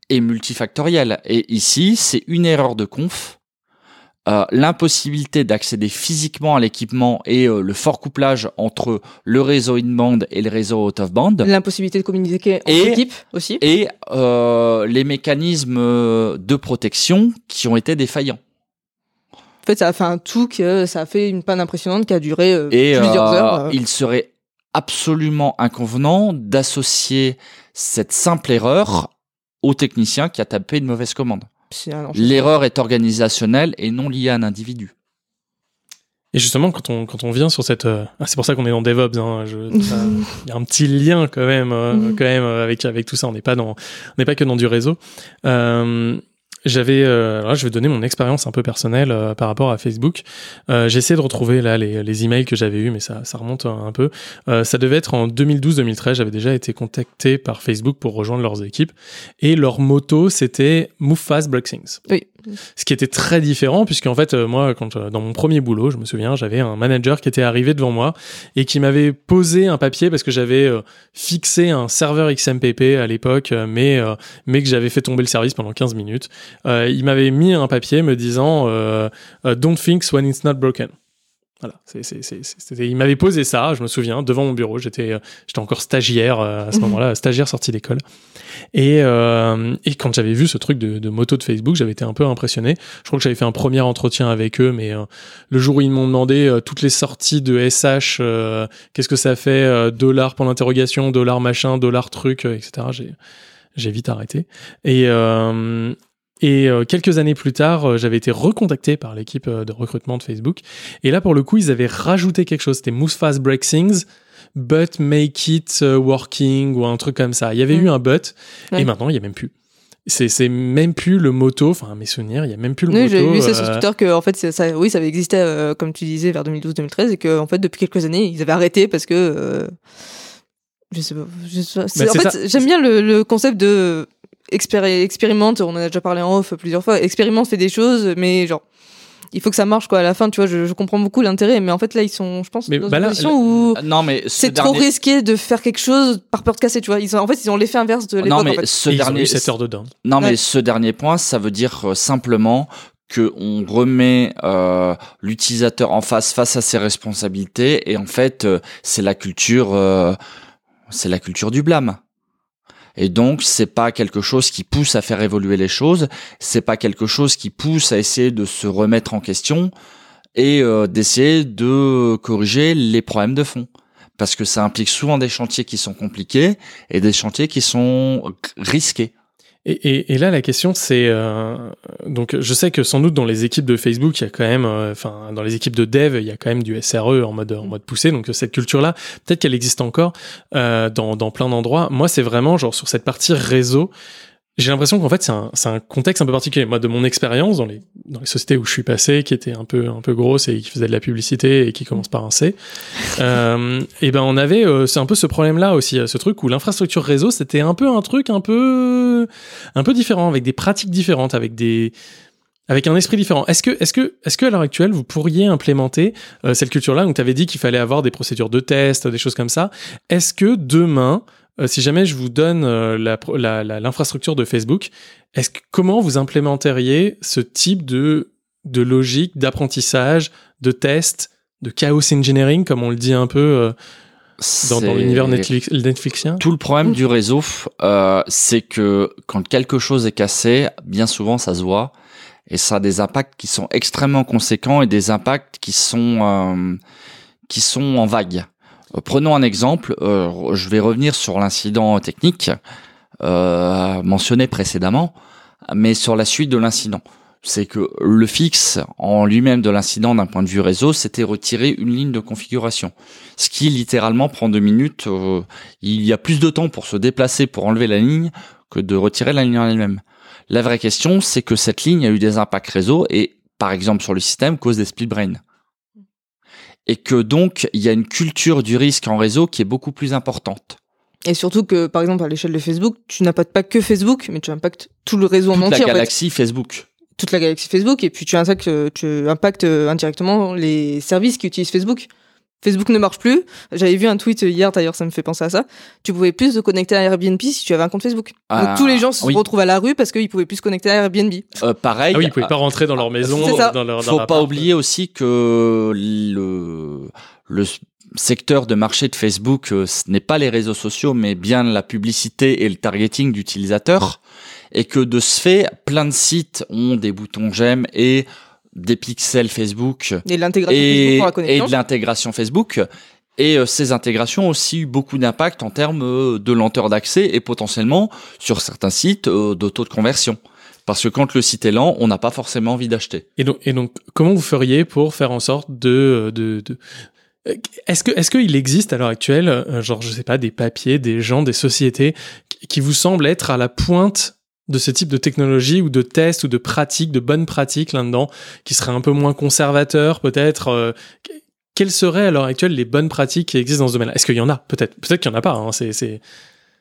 est multifactorielle. Et ici, c'est une erreur de conf euh, l'impossibilité d'accéder physiquement à l'équipement et euh, le fort couplage entre le réseau in-band et le réseau out-of-band L'impossibilité de communiquer en Et- équipe aussi. et euh, les mécanismes euh, de protection qui ont été défaillants. En fait, ça a fait un tout que ça a fait une panne impressionnante qui a duré euh, Et plusieurs heures. il serait absolument inconvenant d'associer cette simple erreur au technicien qui a tapé une mauvaise commande. L'erreur est organisationnelle et non liée à un individu. Et justement, quand on, quand on vient sur cette, euh, ah, c'est pour ça qu'on est dans DevOps. Hein, *laughs* Il y a un petit lien quand même, euh, Mhm. quand même euh, avec avec tout ça. On n'est pas dans, on n'est pas que dans du réseau. Euh, j'avais, euh, là, je vais donner mon expérience un peu personnelle euh, par rapport à Facebook. Euh, de retrouver là les, les emails que j'avais eus, mais ça, ça remonte un, un peu. Euh, ça devait être en 2012-2013. J'avais déjà été contacté par Facebook pour rejoindre leurs équipes, et leur motto c'était "Move fast, break things". Oui. Ce qui était très différent, puisqu'en fait, euh, moi, quand euh, dans mon premier boulot, je me souviens, j'avais un manager qui était arrivé devant moi et qui m'avait posé un papier parce que j'avais euh, fixé un serveur XMPP à l'époque, mais mais que j'avais fait tomber le service pendant 15 minutes. Il m'avait mis un papier me disant "Don't think when it's not broken". Voilà, c'est, c'est, c'est, il m'avait posé ça, je me souviens, devant mon bureau. J'étais, euh, j'étais encore stagiaire euh, à ce Mhm. moment-là, stagiaire sorti d'école. Et, euh, et quand j'avais vu ce truc de, de moto de Facebook, j'avais été un peu impressionné. Je crois que j'avais fait un premier entretien avec eux, mais euh, le jour où ils m'ont demandé euh, toutes les sorties de SH, euh, qu'est-ce que ça fait, euh, dollar pour l'interrogation, dollar machin, dollar truc, etc. J'ai, j'ai vite arrêté. Et, euh, et euh, quelques années plus tard, euh, j'avais été recontacté par l'équipe euh, de recrutement de Facebook. Et là, pour le coup, ils avaient rajouté quelque chose. C'était Move Fast Break Things, but make it working ou un truc comme ça. Il y avait Mm. eu un but, Ouais. et maintenant, il y a même plus. C'est, même plus le moto, enfin, mes souvenirs, il y a même plus le Oui, moto. j'ai vu ça sur Twitter que en fait ça, oui, ça avait existé euh, comme tu disais vers 2012-2013 et que en fait depuis quelques années ils avaient arrêté parce que euh, je sais pas. je sais pas. Bah, en fait, j'aime bien le, le concept de expéri- expérimente. On en a déjà parlé en off plusieurs fois. Expérimente, fait des choses, mais genre il faut que ça marche quoi. À la fin, tu vois, je, je comprends beaucoup l'intérêt, mais en fait là ils sont, je pense, Mais dans bah une là, position où Non, mais ce c'est trop risqué de faire quelque chose par peur de casser. Tu vois, ils ont, en fait ils ont l'effet inverse de l'époque. Non, mais en fait. ce et ils ont dernier, eu 7 heures dedans. non, mais ce dernier point, ça veut dire euh, simplement que on remet euh, l'utilisateur en face face à ses responsabilités et en fait euh, c'est la culture euh, c'est la culture du blâme. Et donc c'est pas quelque chose qui pousse à faire évoluer les choses, c'est pas quelque chose qui pousse à essayer de se remettre en question et euh, d'essayer de corriger les problèmes de fond parce que ça implique souvent des chantiers qui sont compliqués et des chantiers qui sont risqués. Et, et, et là, la question, c'est euh, donc je sais que sans doute dans les équipes de Facebook, il y a quand même, euh, enfin dans les équipes de dev, il y a quand même du SRE en mode en mode poussé. Donc cette culture-là, peut-être qu'elle existe encore euh, dans dans plein d'endroits. Moi, c'est vraiment genre sur cette partie réseau. J'ai l'impression qu'en fait c'est un, c'est un contexte un peu particulier. Moi, de mon expérience dans les dans les sociétés où je suis passé, qui étaient un peu un peu grosses et qui faisaient de la publicité et qui commencent par un C, *laughs* euh, et ben on avait euh, c'est un peu ce problème-là aussi, euh, ce truc où l'infrastructure réseau c'était un peu un truc un peu un peu différent, avec des pratiques différentes, avec des avec un esprit différent. Est-ce que, est-ce que, est-ce que à l'heure actuelle, vous pourriez implémenter euh, cette culture-là? Donc, tu avais dit qu'il fallait avoir des procédures de test, des choses comme ça. Est-ce que demain, euh, si jamais je vous donne euh, la pro- la- la- l'infrastructure de Facebook, est-ce que comment vous implémenteriez ce type de de logique d'apprentissage, de test, de chaos engineering, comme on le dit un peu euh, dans, l'univers Netflix, Netflixien? Tout le problème du réseau, euh, c'est que quand quelque chose est cassé, bien souvent ça se voit. Et ça a des impacts qui sont extrêmement conséquents et des impacts qui sont euh, qui sont en vague. Prenons un exemple. euh, je vais revenir sur l'incident technique euh, mentionné précédemment, mais sur la suite de l'incident. C'est que le fixe en lui-même de l'incident d'un point de vue réseau, c'était retirer une ligne de configuration. Ce qui littéralement prend deux minutes. euh, il y a plus de temps pour se déplacer pour enlever la ligne que de retirer la ligne en elle-même. La vraie question, c'est que cette ligne a eu des impacts réseau et, par exemple, sur le système, cause des split brain. Et que donc, il y a une culture du risque en réseau qui est beaucoup plus importante. Et surtout que, par exemple, à l'échelle de Facebook, tu n'impactes pas que Facebook, mais tu impactes tout le réseau en Toute entier. la en fait. galaxie Facebook. Toute la galaxie Facebook, et puis tu impactes, tu impactes euh, indirectement les services qui utilisent Facebook. Facebook ne marche plus. J'avais vu un tweet hier, d'ailleurs, ça me fait penser à ça. Tu pouvais plus te connecter à Airbnb si tu avais un compte Facebook. Ah, Donc tous les gens se oui. retrouvent à la rue parce qu'ils pouvaient plus se connecter à Airbnb. Euh, pareil. Ah oui, ils pouvaient pas rentrer dans leur maison, C'est ça. dans leur. dans faut leur pas oublier aussi que le, le secteur de marché de Facebook, euh, ce n'est pas les réseaux sociaux, mais bien la publicité et le targeting d'utilisateurs. Et que de ce fait, plein de sites ont des boutons j'aime et des pixels Facebook Et l'intégration et, Facebook pour la et connexion. de l'intégration Facebook. Et euh, ces intégrations ont aussi eu beaucoup d'impact en termes euh, de lenteur d'accès et potentiellement sur certains sites euh, de taux de conversion. Parce que quand le site est lent, on n'a pas forcément envie d'acheter. Et donc, et donc, comment vous feriez pour faire en sorte de, de, de... Est-ce que, est-ce qu'il existe à l'heure actuelle, genre, je sais pas, des papiers, des gens, des sociétés qui vous semblent être à la pointe de ce type de technologie ou de tests ou de pratiques, de bonnes pratiques là-dedans, qui seraient un peu moins conservateurs peut-être euh, Quelles seraient à l'heure actuelle les bonnes pratiques qui existent dans ce domaine? Est-ce qu'il y en a? Peut-être. Peut-être qu'il n'y en a pas. Hein. C'est, c'est...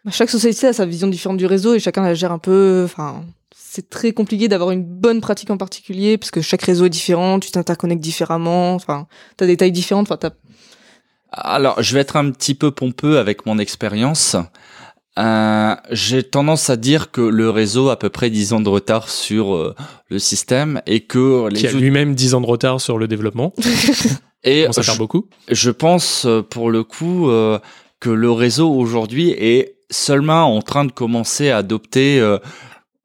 Bah, Chaque société a sa vision différente du réseau et chacun la gère un peu. Enfin, c'est très compliqué d'avoir une bonne pratique en particulier parce que chaque réseau est différent, tu t'interconnectes différemment. Enfin, t'as des tailles différentes. Enfin, t'as Alors, je vais être un petit peu pompeux avec mon expérience. Euh, j'ai tendance à dire que le réseau a à peu près 10 ans de retard sur euh, le système et que les qui a lui-même 10 ans de retard sur le développement. *laughs* et fait je, beaucoup. je pense euh, pour le coup euh, que le réseau aujourd'hui est seulement en train de commencer à adopter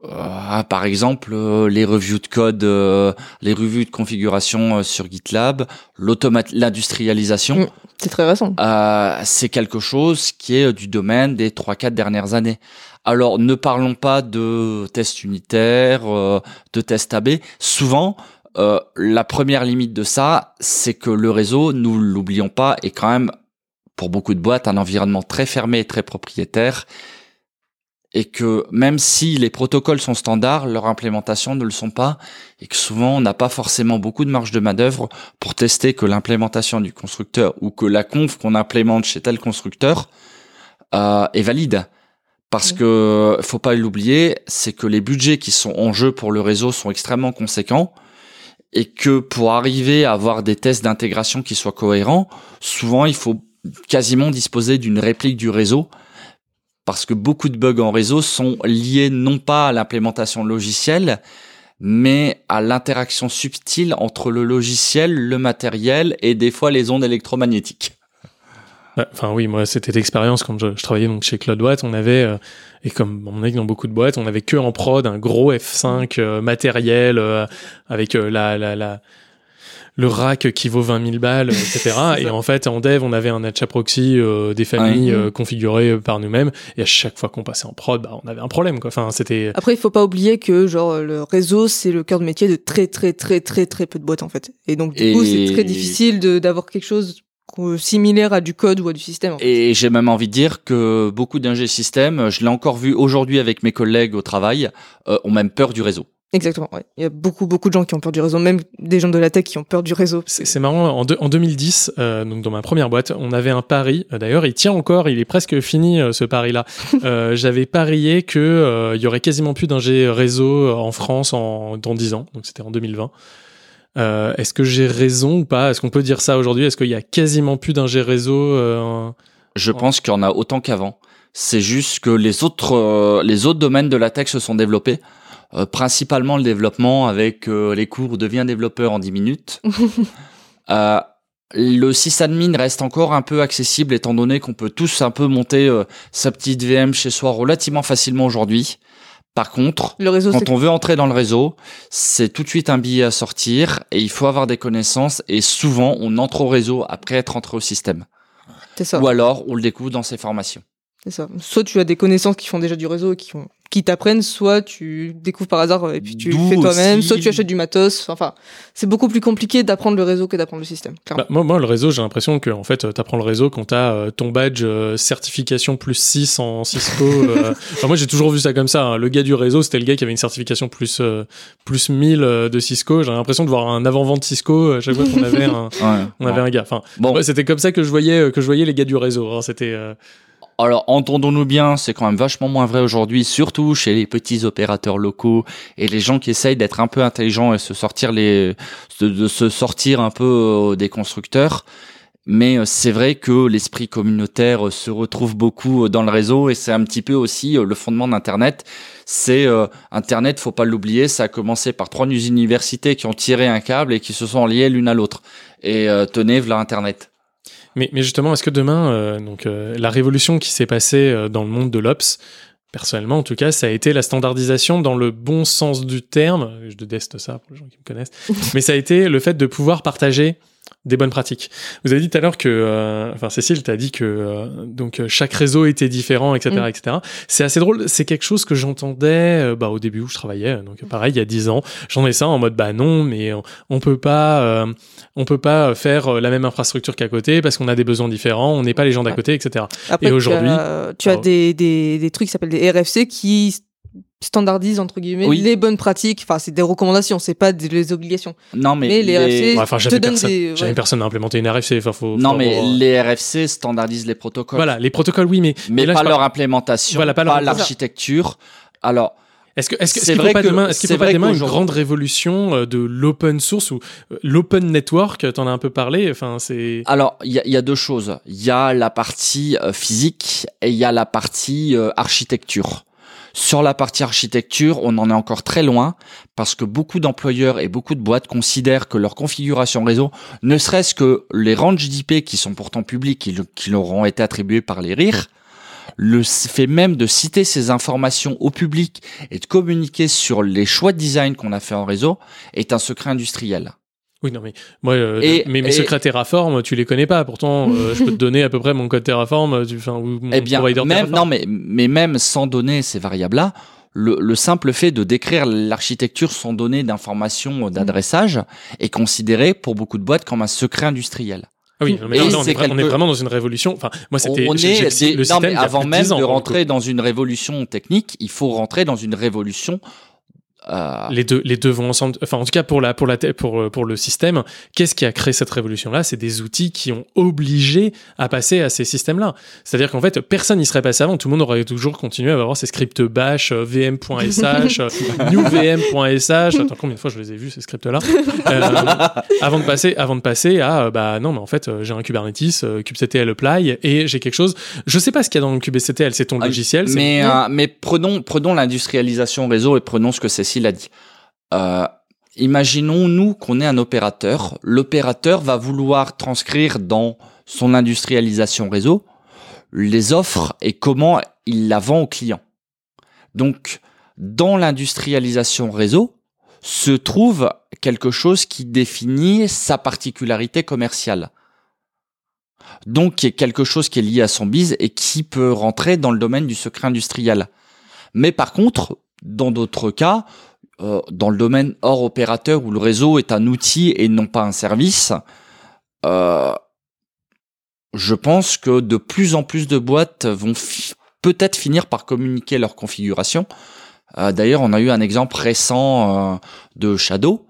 euh, euh, par exemple euh, les reviews de code, euh, les revues de configuration euh, sur GitLab, l'automat- l'industrialisation. Mm. c'est très récent. Euh, c'est quelque chose qui est du domaine des 3-4 dernières années. Alors ne parlons pas de tests unitaires, euh, de tests AB. Souvent, euh, la première limite de ça, c'est que le réseau, nous l'oublions pas, est quand même, pour beaucoup de boîtes, un environnement très fermé et très propriétaire. Et que même si les protocoles sont standards, leur implémentation ne le sont pas, et que souvent on n'a pas forcément beaucoup de marge de manœuvre pour tester que l'implémentation du constructeur ou que la conf qu'on implémente chez tel constructeur euh, est valide. Parce Oui. que faut pas l'oublier, c'est que les budgets qui sont en jeu pour le réseau sont extrêmement conséquents et que pour arriver à avoir des tests d'intégration qui soient cohérents, souvent il faut quasiment disposer d'une réplique du réseau parce que beaucoup de bugs en réseau sont liés non pas à l'implémentation logicielle, mais à l'interaction subtile entre le logiciel, le matériel et des fois les ondes électromagnétiques. Enfin oui, moi c'était l'expérience quand je, travaillais donc chez CloudWatt, on avait euh, et comme on a dans beaucoup de boîtes, on avait que en prod un gros F5 euh, matériel euh, avec la, la la le rack qui vaut 20 000 balles, etc. *laughs* et en fait, en dev, on avait un Hatcha Proxy euh, des familles Ouais. euh, configurées euh, par nous-mêmes. Et à chaque fois qu'on passait en prod, bah, on avait un problème. Quoi. Enfin, c'était Après, il faut pas oublier que genre le réseau, c'est le cœur de métier de très très très très très peu de boîtes en fait. Et donc du coup, c'est très difficile de d'avoir quelque chose euh, similaire à du code ou à du système. en fait. Et j'ai même envie de dire que beaucoup d'ingé systèmes, je l'ai encore vu aujourd'hui avec mes collègues au travail, euh, ont même peur du réseau. Exactement. Ouais. Il y a beaucoup beaucoup de gens qui ont peur du réseau, même des gens de la tech qui ont peur du réseau. C'est marrant, en, deux- en 2010, euh, donc dans ma première boîte, on avait un pari. Euh, D'ailleurs, il tient encore, il est presque fini euh, ce pari-là. *laughs* Euh, J'avais parié que euh, il y aurait quasiment plus d'ingé réseau en France en, dans 10 ans, donc c'était en 2020. Euh, Est-ce que j'ai raison ou pas? Est-ce qu'on peut dire ça aujourd'hui? Est-ce qu'il y a quasiment plus d'ingé réseau euh, en- Je pense qu'il y en a autant qu'avant. C'est juste que les autres, euh, les autres domaines de la tech se sont développés. Euh, principalement le développement avec euh, les cours deviens développeur en 10 minutes. *laughs* Euh, le sysadmin reste encore un peu accessible étant donné qu'on peut tous un peu monter euh, sa petite VM chez soi relativement facilement aujourd'hui. Par contre, Le réseau, quand on veut entrer dans le réseau, c'est tout de suite un billet à sortir et il faut avoir des connaissances et souvent on entre au réseau après être entré au système. ça. Ou alors on le découvre dans ses formations. C'est ça. Soit tu as des connaissances qui font déjà du réseau et qui t'apprennent, soit tu découvres par hasard et puis tu D'où fais toi-même, aussi- soit tu achètes du matos. Enfin, c'est beaucoup plus compliqué d'apprendre le réseau que d'apprendre le système. Bah, moi, moi, le réseau, j'ai l'impression que en fait, tu apprends le réseau quand tu as ton badge euh, certification plus 6 en Cisco. euh. *laughs* Enfin, moi, j'ai toujours vu ça comme ça. hein. Le gars du réseau, c'était le gars qui avait une certification plus, euh, plus 1000 euh, de Cisco. J'ai l'impression de voir un avant-vente Cisco à chaque fois qu'on avait *laughs* un, Ouais. on avait un gars. Enfin, Bon, ouais, c'était comme ça que je voyais, euh, que je voyais les gars du réseau. hein. C'était. Alors entendons-nous bien, c'est quand même vachement moins vrai aujourd'hui, surtout chez les petits opérateurs locaux et les gens qui essayent d'être un peu intelligents et se sortir les, de, se sortir un peu euh, des constructeurs. Mais euh, c'est vrai que l'esprit communautaire euh, se retrouve beaucoup dans le réseau et c'est un petit peu aussi le fondement d'Internet. C'est euh, Internet, faut pas l'oublier, ça a commencé par trois universités qui ont tiré un câble et qui se sont liées l'une à l'autre. Et euh, tenez, voilà Internet. Mais, mais justement, est-ce que demain, euh, donc euh, la révolution qui s'est passée euh, dans le monde de l'ops, personnellement en tout cas, ça a été la standardisation dans le bon sens du terme. Je déteste ça pour les gens qui me connaissent, *laughs* mais ça a été le fait de pouvoir partager des bonnes pratiques. Vous avez dit tout à l'heure que, euh, enfin Cécile, t'as dit que euh, donc euh, chaque réseau était différent, etc., Mm. etc. C'est assez drôle. C'est quelque chose que j'entendais euh, bah, au début où je travaillais. Donc pareil, il y a dix ans, j'entendais ça en mode bah non, mais on, on peut pas, euh, on peut pas faire euh, la même infrastructure qu'à côté parce qu'on a des besoins différents. On n'est pas les gens d'à côté, etc. Après, Et aujourd'hui- tu as, tu as Oh. des, des, des trucs qui s'appellent des RFC qui standardisent entre guillemets Oui. les bonnes pratiques. Enfin, c'est des recommandations, c'est pas des les obligations. Non, mais, Mais les RFC Ouais, enfin, te jamais donnent personne, des. jamais ouais. personne n'a implémenté une RFC. Enfin, faut, non, faut mais avoir- les RFC standardisent les protocoles. Voilà, les protocoles, oui, mais mais là, pas leur implémentation, Voilà, pas pas, leur- l'architecture. Alors, Est-ce que est-ce que- vrai pas que- demain, est-ce qu'il c'est faut pas demain une grande révolution euh, de l'open source ou euh, l'open network? T'en as un peu parlé. Enfin, c'est alors il y, a- il y a deux choses. Il y a la partie euh, physique et il y a la partie architecture. Sur la partie architecture, on en est encore très loin parce que beaucoup d'employeurs et beaucoup de boîtes considèrent que leur configuration réseau, ne serait-ce que les ranges d'IP qui sont pourtant publics, le- qui leur ont été attribués par les RIR, le fait même de citer ces informations au public et de communiquer sur les choix de design qu'on a fait en réseau est un secret industriel. Oui, non, mais moi, euh, Et- mes, mes et- secrets Terraform, tu les connais pas. Pourtant, euh, *laughs* je peux te donner à peu près mon code Terraform, tu, enfin, ou mon Eh bien, provider même, Terraform. non, mais, mais même sans donner ces variables-là, le, le simple fait de décrire l'architecture sans donner d'informations d'adressage est considéré pour beaucoup de boîtes comme un secret industriel. Ah oui, mais Et là, on, est, on vraiment dans une révolution. Enfin, moi, c'était On est des- le non, mais avant même 10 ans, de le rentrer dans une révolution technique, il faut rentrer dans une révolution. Euh, Les deux, les deux vont ensemble. Enfin, en tout cas, pour la, pour la, pour, euh, pour le système, qu'est-ce qui a créé cette révolution-là? C'est des outils qui ont obligé à passer à ces systèmes-là. C'est-à-dire qu'en fait, personne n'y serait passé avant. Tout le monde aurait toujours continué à avoir ces scripts bash, euh, vm.sh, *laughs* newvm.sh. *laughs* Attends, combien de fois je les ai vus ces scripts-là? Euh, Avant de passer, avant de passer à, bah non, mais en fait, j'ai un Kubernetes, kubectl apply, et j'ai quelque chose. Je sais pas ce qu'il y a dans le kubectl. C'est ton Ah, logiciel. c'est- Mais, euh, mais prenons, prenons l'industrialisation réseau et prenons ce que Cécile a dit. Euh, imaginons nous qu'on est un opérateur. L'opérateur va vouloir transcrire dans son industrialisation réseau les offres et comment il la vend au client. Donc, dans l'industrialisation réseau se trouve quelque chose qui définit sa particularité commerciale. Donc, qui est quelque chose qui est lié à son bise et qui peut rentrer dans le domaine du secret industriel. Mais par contre, dans d'autres cas, euh, dans le domaine hors opérateur où le réseau est un outil et non pas un service, euh, je pense que de plus en plus de boîtes vont fi- peut-être finir par communiquer leur configuration. Euh, D'ailleurs, on a eu un exemple récent euh, de Shadow.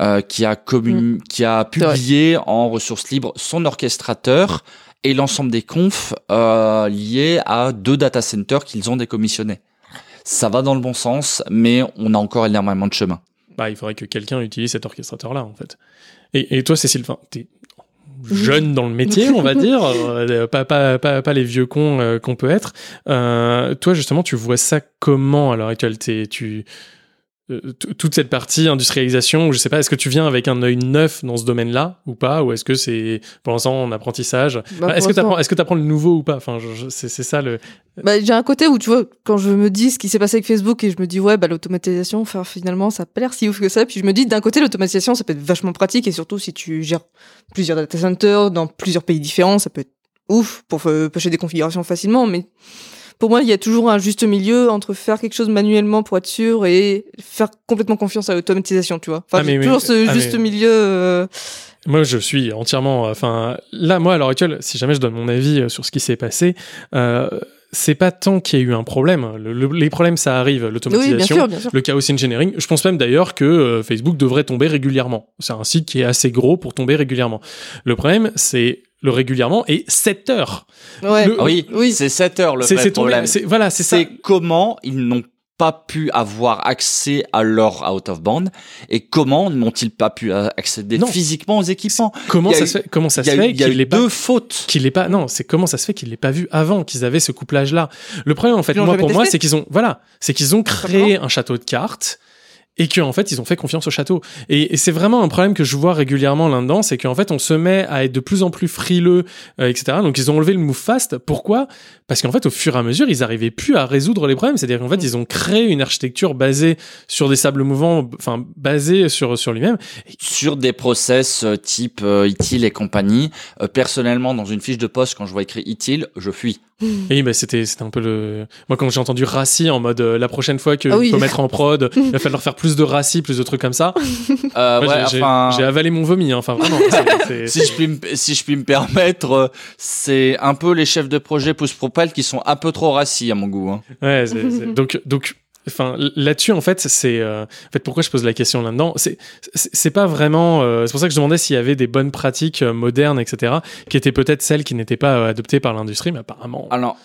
euh, qui a commun- qui a publié en ressources libres son orchestrateur et l'ensemble des confs euh, liés à deux data centers qu'ils ont décommissionnés. Ça va dans le bon sens, mais on a encore énormément de chemin. Bah, il faudrait que quelqu'un utilise cet orchestrateur-là, en fait. Et, et toi, Cécile, enfin, t'es jeune dans le métier, on va *laughs* dire, euh, pas, pas, pas, pas les vieux cons euh, qu'on peut être. Euh, toi, justement, tu vois ça comment à l'heure actuelle? T'es- tu toute cette partie industrialisation, je sais pas, est-ce que tu viens avec un œil neuf dans ce domaine-là ou pas, ou est-ce que c'est pour l'instant en apprentissage? Bah, Enfin, Est-ce que tu apprends, est-ce que t'apprends le nouveau ou pas? Enfin, c'est ça le. Bah, j'ai un côté où, tu vois, quand je me dis ce qui s'est passé avec Facebook et je me dis, ouais, bah, l'automatisation, enfin, finalement, ça a pas l'air si ouf que ça. Puis je me dis, d'un côté, l'automatisation, ça peut être vachement pratique et surtout si tu gères plusieurs data centers dans plusieurs pays différents, ça peut être ouf pour euh, pêcher des configurations facilement. Mais pour moi, il y a toujours un juste milieu entre faire quelque chose manuellement pour être sûr et faire complètement confiance à l'automatisation, tu vois. Enfin, Ah, mais- toujours ce ah, juste mais- milieu. euh, Moi, je suis entièrement. Enfin, là, moi, à l'heure actuelle, si jamais je donne mon avis euh, sur ce qui s'est passé, euh, c'est pas tant qu'il y a eu un problème. Le- le- les problèmes, ça arrive. L'automatisation, le chaos engineering. Je pense même d'ailleurs que euh, Facebook devrait tomber régulièrement. C'est un site qui est assez gros pour tomber régulièrement. Le problème, c'est le régulièrement et 7 heures. Ouais. Le- Ah oui, Oui. c'est 7 heures le C'est vrai c'est tombé- problème. c'est- Voilà, c'est ça. C'est comment ils n'ont pas pu avoir accès à leur out of band et comment n'ont-ils pas pu euh, accéder Non. physiquement aux équipements? Comment ça eu- se fait Comment ça se fait il y a qu'il l'ait pas deux fautes. qu'il l'ait pas non c'est comment ça se fait qu'il l'ait pas vu avant qu'ils avaient ce couplage là le problème en fait moi pour moi c'est qu'ils ont voilà c'est qu'ils ont créé un château de cartes et qu'en fait ils ont fait confiance au château. Et, et c'est vraiment un problème que je vois régulièrement là-dedans c'est qu'en fait on se met à être de plus en plus frileux euh, etc donc ils ont enlevé le move fast pourquoi? Parce qu'en fait au fur et à mesure ils arrivaient plus à résoudre les problèmes c'est-à-dire qu'en fait ils ont créé une architecture basée sur des sables mouvants enfin basée sur sur lui-même sur des process euh, type euh, ITIL et compagnie. Euh, personnellement, dans une fiche de poste, quand je vois écrit ITIL, je fuis. Et bah c'était c'était un peu le moi quand j'ai entendu Rassi en mode euh, la prochaine fois qu'il Ah oui. faut mettre en prod *laughs* il va falloir faire plus de Rassi plus de trucs comme ça Euh, ouais, j'ai- j'ai enfin, j'ai avalé mon vomi hein. enfin vraiment c'est- c'est- *laughs* si je puis me, si je puis me permettre, c'est un peu les chefs de projet pouce qui sont un peu trop rassis à mon goût. hein. ouais c'est- c'est- *laughs* donc donc enfin, là-dessus, en fait, c'est, euh, en fait, pourquoi je pose la question là-dedans, c'est, c'est c'est pas vraiment, euh, c'est pour ça que je demandais s'il y avait des bonnes pratiques euh, modernes, etc., qui étaient peut-être celles qui n'étaient pas euh, adoptées par l'industrie, mais apparemment. Alors,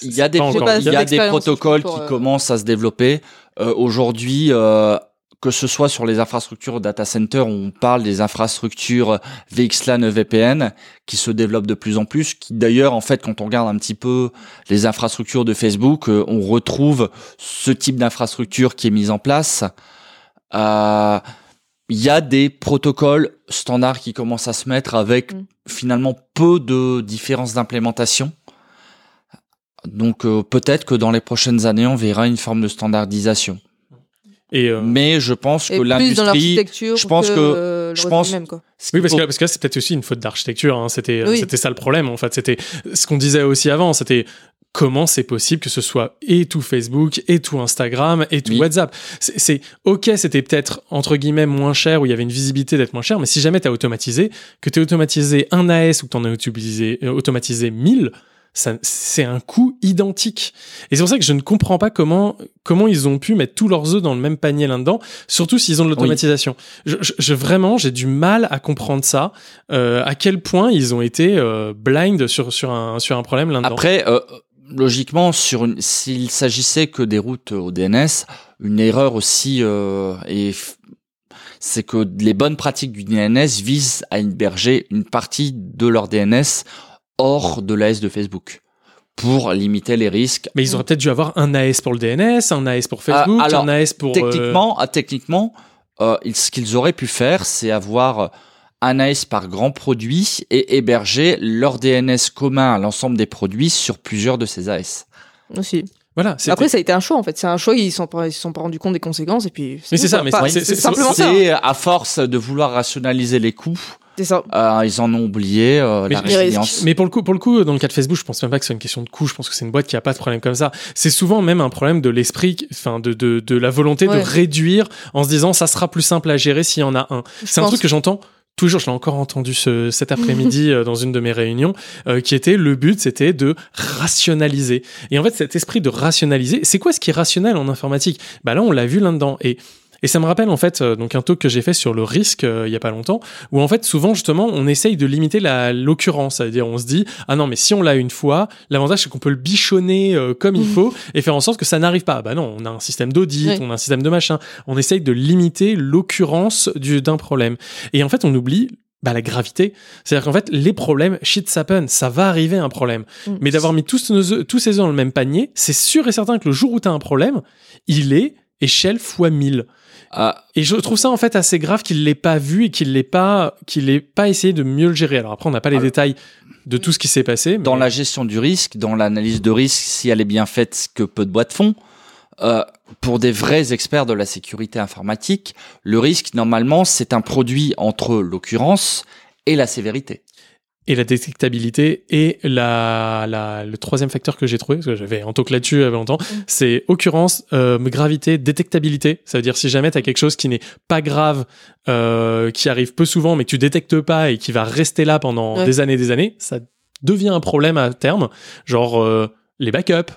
il y a des, il y a des protocoles pour, qui euh, commencent à se développer. Euh, Aujourd'hui, euh, que ce soit sur les infrastructures data center, on parle des infrastructures VXLAN E VPN qui se développent de plus en plus. Qui d'ailleurs, en fait, quand on regarde un petit peu les infrastructures de Facebook, euh, on retrouve ce type d'infrastructure qui est mise en place. Euh, Il y a des protocoles standards qui commencent à se mettre avec Mm. finalement peu de différences d'implémentation. Donc euh, peut-être que dans les prochaines années, on verra une forme de standardisation. Et, euh, Mais je pense Et que l'industrie, je pense que, je pense- même, quoi. Oui, parce que, là- parce que là, c'est peut-être aussi une faute d'architecture. Hein. C'était, euh, Oui. c'était ça le problème, en fait. C'était ce qu'on disait aussi avant. C'était comment c'est possible que ce soit et tout Facebook, et tout Instagram, et tout Oui. WhatsApp. C'est, ok, c'était peut-être entre guillemets moins cher, où il y avait une visibilité d'être moins cher, mais si jamais tu as automatisé, que tu as automatisé un AS ou que tu en as automatisé, euh, automatisé 1000, ça, c'est un coût identique. Et c'est pour ça que je ne comprends pas comment, comment ils ont pu mettre tous leurs œufs dans le même panier là-dedans, surtout s'ils ont de l'automatisation. Je, je- je- vraiment, j'ai du mal à comprendre ça, euh, à quel point ils ont été euh, blind sur, sur, un, sur un problème là-dedans. Après, euh, logiquement, sur une, s'il s'agissait que des routes au DNS, une erreur aussi euh, est c'est que les bonnes pratiques du DNS visent à héberger une partie de leur DNS hors de l'AS de Facebook pour limiter les risques. Mais ils auraient peut-être dû avoir un AS pour le DNS, un AS pour Facebook, Ah, alors, un AS pour... euh, Techniquement, ah, techniquement, euh, ce qu'ils auraient pu faire, c'est avoir un AS par grand produit et héberger leur DNS commun à l'ensemble des produits sur plusieurs de ces AS. Aussi. Voilà, Après, ça a été un choix, en fait. C'est un choix, ils ne sont, pas- ils se sont pas rendus compte des conséquences, et puis. Mais c'est ça, mais c'est- simplement ça. C'est à force de vouloir rationaliser les coûts, ça. euh, ils en ont oublié euh, Mais- la résilience. Mais pour le coup, pour le coup, dans le cas de Facebook, je pense même pas que c'est une question de coût. Je pense que c'est une boîte qui a pas de problème comme ça. C'est souvent même un problème de l'esprit, enfin de, de, de la volonté Ouais. de réduire en se disant ça sera plus simple à gérer s'il y en a un. C'est un truc que j'entends toujours. Je l'ai encore entendu ce, cet après-midi *laughs* euh, dans une de mes réunions, euh, qui était le but, c'était de rationaliser. Et en fait, cet esprit de rationaliser, c'est quoi ce qui est rationnel en informatique? Bah là, on l'a vu là-dedans. Et et ça me rappelle en fait euh, donc un talk que j'ai fait sur le risque euh, il y a pas longtemps où en fait souvent justement on essaye de limiter la l'occurrence, c'est-à-dire on se dit ah non mais si on l'a une fois, l'avantage c'est qu'on peut le bichonner euh, comme il faut et faire en sorte que ça n'arrive pas. Bah non, on a un système d'audit, on a un système de machin, on essaye de limiter l'occurrence du d'un problème. Et en fait on oublie bah, la gravité. C'est-à-dire qu'en fait, les problèmes, shit happen, ça va arriver un problème. Mm. Mais d'avoir mis tous, nos tous ces œufs dans le même panier, c'est sûr et certain que le jour où tu as un problème, il est échelle fois 1000. Ah, Et je trouve ça en fait assez grave qu'il l'ait pas vu et qu'il l'ait pas qu'il l'ait pas essayé de mieux le gérer. Alors après on n'a pas les Alors- détails de tout ce qui s'est passé. dans la gestion du risque, dans l'analyse de risque, si elle est bien faite, ce que peu de boîtes font, euh, pour des vrais experts de la sécurité informatique, le risque, normalement, c'est un produit entre l'occurrence et la sévérité. Et la détectabilité et la, la le troisième facteur que j'ai trouvé parce que j'avais un talk là-dessus il y longtemps, c'est occurrence, euh, gravité, détectabilité. Ça veut dire si jamais tu as quelque chose qui n'est pas grave, euh, qui arrive peu souvent mais que tu détectes pas et qui va rester là pendant Ouais. des années et des années, ça devient un problème à terme, genre euh, les backups.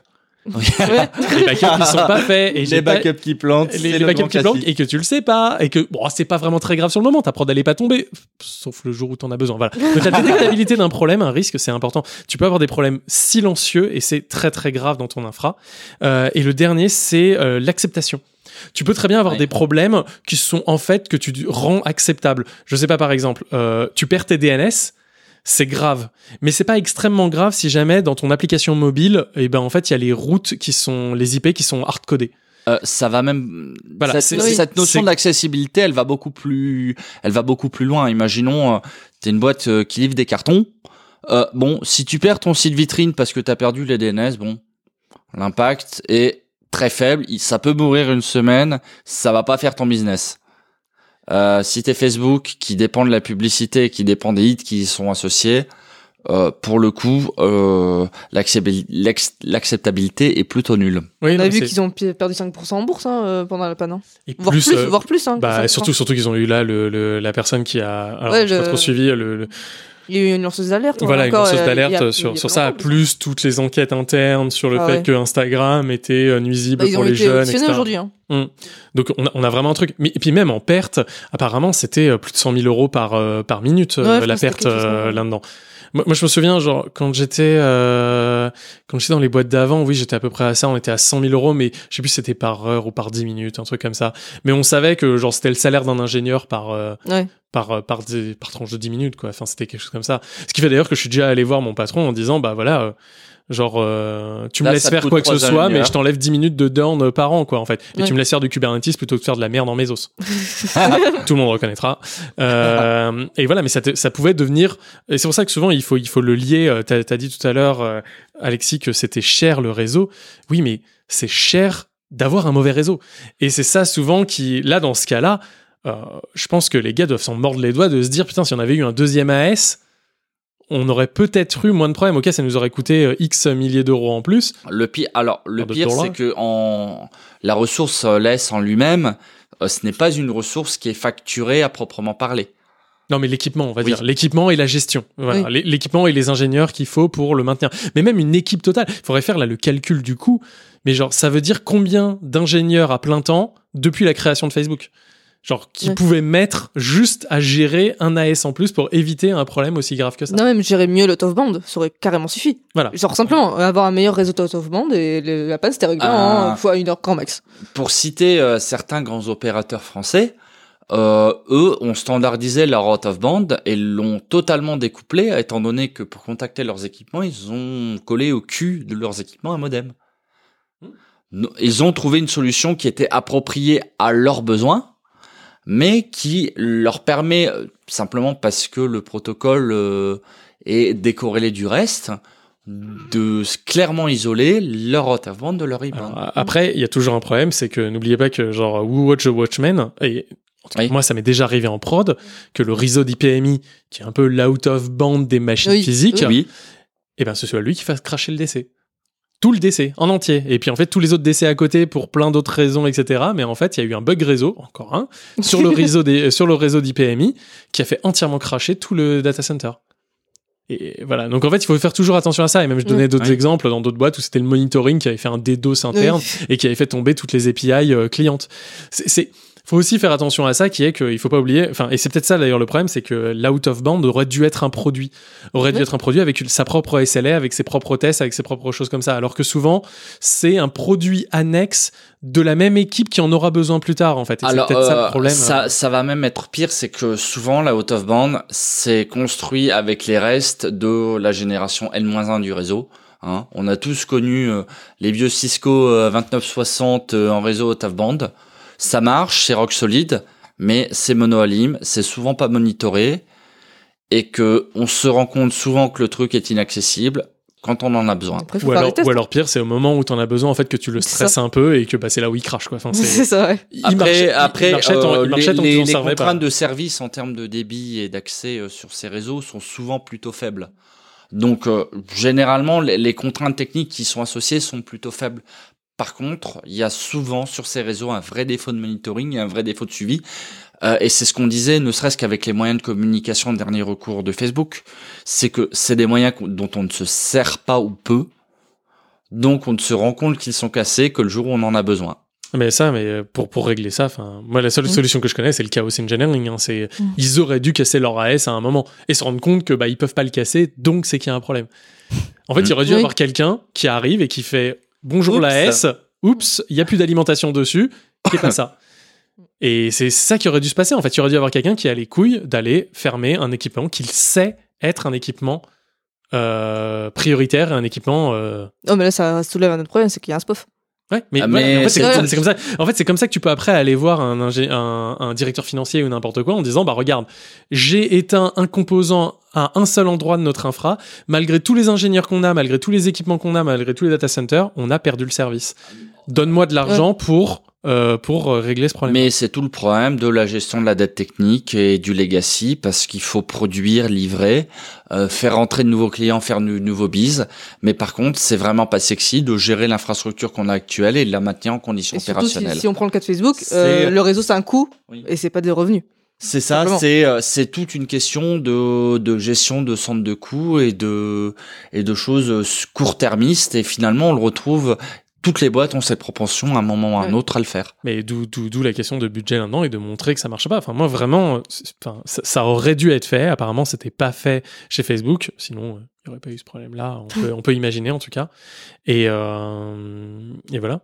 *laughs* les backups ils sont pas faits et j'ai pas- qui plantent, les, les backups qui planquent et que tu le sais pas et que bon c'est pas vraiment très grave sur le moment ta prod elle est pas tombée sauf le jour où t'en as besoin voilà. Donc la détectabilité d'un problème un risque c'est important. Tu peux avoir des problèmes silencieux et c'est très très grave dans ton infra. Euh, et le dernier c'est euh, l'acceptation. Tu peux très bien avoir Ouais. des problèmes qui sont en fait que tu rends acceptables. Je sais pas par exemple, euh, tu perds tes DNS, c'est grave. Mais c'est pas extrêmement grave si jamais dans ton application mobile, et ben en fait il y a les routes qui sont les IP qui sont hard codées. Euh, ça va même. Voilà, cette, notion d'accessibilité, elle va beaucoup plus, elle va beaucoup plus loin. Imaginons, euh, t'es une boîte euh, qui livre des cartons. Euh, bon, si tu perds ton site vitrine parce que t'as perdu les DNS, bon, l'impact est très faible. Ça peut mourir une semaine. Ça va pas faire ton business. Euh, si t'es Facebook, qui dépend de la publicité, qui dépend des hits qui y sont associés, euh, pour le coup, euh, l'acceptabilité est plutôt nulle. Oui, On a vu qu'ils ont perdu 5% en bourse hein, euh, pendant la panne. hein. et Voire plus, euh, voire plus. Hein, que Bah, 5%. surtout, surtout qu'ils ont eu là le, le- la personne qui a. Alors, Ouais, pas le- trop suivi le. le- Il y a eu une lanceuse d'alerte. Voilà, une lanceuse d'alerte sur, ça, plus toutes les enquêtes internes sur le Ah fait ouais. que Instagram était euh, nuisible Bah, ils pour ont les jeunes, etc. aujourd'hui. Hein. Mm. Donc on a, on a vraiment un truc. Mais, et puis même en perte, apparemment c'était euh, plus de 100 000 euros par, euh, par minute Ouais, la perte euh, là-dedans. Moi, moi, je me souviens, genre, quand j'étais, euh, quand j'étais dans les boîtes d'avant, oui, j'étais à peu près à ça. On était à 100 000 euros, mais je sais plus si c'était par heure ou par 10 minutes, un truc comme ça. Mais on savait que, genre, c'était le salaire d'un ingénieur par, euh, Ouais. par, euh, par, par tranche de 10 minutes, quoi. Enfin, c'était quelque chose comme ça. Ce qui fait d'ailleurs que je suis déjà allé voir mon patron en disant, bah voilà, euh, genre, euh, tu me Là, laisses ça te faire coûte quoi que ce soit, mais ingénieurs. je t'enlève 10 minutes de down euh, par an, quoi, en fait. Et Ouais. tu me laisses faire du Kubernetes plutôt que de faire de la merde en Mesos. *laughs* *laughs* Tout le monde reconnaîtra. Euh, et voilà, mais ça, te- ça pouvait devenir. Et c'est pour ça que souvent il faut, il faut le lier. euh, T'as as dit tout à l'heure, euh, Alexis, que c'était cher le réseau. Oui, mais c'est cher d'avoir un mauvais réseau. Et c'est ça souvent qui, là, dans ce cas-là, euh, je pense que les gars doivent s'en mordre les doigts de se dire putain, si on avait eu un deuxième AS, on aurait peut-être eu moins de problèmes. Ok, ça nous aurait coûté euh, X milliers d'euros en plus. Le pire, alors le pire, c'est que en la ressource euh, laisse en lui-même, euh, ce n'est pas une ressource qui est facturée à proprement parler. Non, mais l'équipement, on va Oui. dire. L'équipement et la gestion. Voilà. Oui. L'équipement et les ingénieurs qu'il faut pour le maintenir. Mais même une équipe totale. Il faudrait faire là le calcul du coût. Mais genre, ça veut dire combien d'ingénieurs à plein temps depuis la création de Facebook? Genre, qui Ouais. pouvaient mettre juste à gérer un AS en plus pour éviter un problème aussi grave que ça. Non, même gérer mieux le top band, ça aurait carrément suffi. Voilà. Genre simplement avoir un meilleur réseau top band et le- la panne c'était réglé Ah. en fois une heure grand max. Pour citer euh, certains grands opérateurs français, euh, eux ont standardisé leur out of band et l'ont totalement découplé, étant donné que pour contacter leurs équipements, ils ont collé au cul de leurs équipements un modem. No- Ils ont trouvé une solution qui était appropriée à leurs besoins, mais qui leur permet, euh, simplement parce que le protocole euh, est décorrélé du reste, de clairement isoler leur out of band de leur e-band. Alors, après, il y a toujours un problème, c'est que n'oubliez pas que genre Who Watch the Watchmen, et en tout cas, Oui. moi ça m'est déjà arrivé en prod, que le réseau d'IPMI, qui est un peu l'out of band des machines Oui. physiques, Oui. et ben ce soit lui qui fasse cracher le DC. Tout le DC, en entier. Et puis en fait, tous les autres DC à côté pour plein d'autres raisons, etc. Mais en fait, il y a eu un bug réseau, encore un, sur le *laughs* réseau des, euh, sur le réseau d'IPMI, qui a fait entièrement cracher tout le data center. Et voilà. Donc en fait, il faut faire toujours attention à ça. Et même je donnais d'autres exemples dans d'autres boîtes où c'était le monitoring qui avait fait un DDoS interne Oui. et qui avait fait tomber toutes les API euh, clientes. C'est, c'est- faut aussi faire attention à ça, qui est qu'il faut pas oublier. Enfin, et c'est peut-être ça d'ailleurs le problème, c'est que l'out of band aurait dû être un produit, aurait dû être un produit avec sa propre SLA, avec ses propres tests, avec ses propres choses comme ça. Alors que souvent, c'est un produit annexe de la même équipe qui en aura besoin plus tard, en fait. Et c'est Alors, peut-être ça euh, le problème. ça, ça va même être pire, c'est que souvent la out of band, c'est construit avec les restes de la génération N-1 du réseau. Hein. On a tous connu euh, les vieux Cisco euh, 2960 euh, en réseau out of band. Ça marche, c'est rock solide, mais c'est monoalim, c'est souvent pas monitoré et que on se rend compte souvent que le truc est inaccessible quand on en a besoin. Après, Ou alors, ou pire, c'est au moment où t'en as besoin en fait que tu le stresses un peu et que bah, c'est là où il crache quoi. Enfin, *laughs* c'est- ça, ouais. il Après, marchait- il après marchait euh, il marchait tant les, qu'ils en les- les servaient pas. contraintes de service en termes de débit et d'accès euh, sur ces réseaux sont souvent plutôt faibles. Donc, euh, généralement, les, les contraintes techniques qui sont associées sont plutôt faibles. Par contre, il y a souvent sur ces réseaux un vrai défaut de monitoring et un vrai défaut de suivi. Euh, et c'est ce qu'on disait, ne serait-ce qu'avec les moyens de communication de dernier recours de Facebook, c'est que c'est des moyens dont on ne se sert pas ou peu. Donc, on ne se rend compte qu'ils sont cassés que le jour où on en a besoin. Mais ça, mais euh, pour, pour régler ça, enfin, moi, la seule Mm. solution que je connais, c'est le chaos engineering. Hein, c'est, Mm. ils auraient dû casser leur AS à un moment et se rendre compte que, bah, ils peuvent pas le casser, donc c'est qu'il y a un problème. En fait, Mm. il aurait dû Oui. avoir quelqu'un qui arrive et qui fait bonjour Oups. l'AS, oups, il y a plus d'alimentation dessus, c'est pas ça. *laughs* Et c'est ça qui aurait dû se passer. En fait, il aurait dû avoir quelqu'un qui a les couilles d'aller fermer un équipement qu'il sait être un équipement euh, prioritaire et un équipement euh, Oh, mais là, ça soulève un autre problème, c'est qu'il y a un spof. Ouais, mais, Ah, ouais, mais en fait, c'est comme, ça-. En fait, c'est comme ça que tu peux après aller voir un, ingé- un, un directeur financier ou n'importe quoi en disant bah regarde, j'ai éteint un composant à un seul endroit de notre infra. Malgré tous les ingénieurs qu'on a, malgré tous les équipements qu'on a, malgré tous les data centers, on a perdu le service. Donne-moi de l'argent pour euh, pour euh, régler ce problème. Mais c'est tout le problème de la gestion de la dette technique et du legacy parce qu'il faut produire, livrer, euh, faire rentrer de nouveaux clients, faire de nouveaux bises. Mais par contre, c'est vraiment pas sexy de gérer l'infrastructure qu'on a actuelle et de la maintenir en conditions Et surtout, si, opérationnelles. si on prend le cas de Facebook, C'est- euh, le réseau, c'est un coût Oui. et c'est pas des revenus. C'est ça, c'est euh, c'est toute une question de, de gestion de centre de coûts et de et de choses euh, court-termistes et finalement on le retrouve toutes les boîtes ont cette propension à un moment ou à un Ouais. autre à le faire. Mais d'où d'où d'où la question de budget là-dedans et de montrer que ça marche pas. Enfin moi vraiment, enfin ça, ça aurait dû être fait. Apparemment c'était pas fait chez Facebook. Sinon euh, il y aurait pas eu ce problème-là. On *laughs* peut on peut imaginer en tout cas. Et euh, et voilà.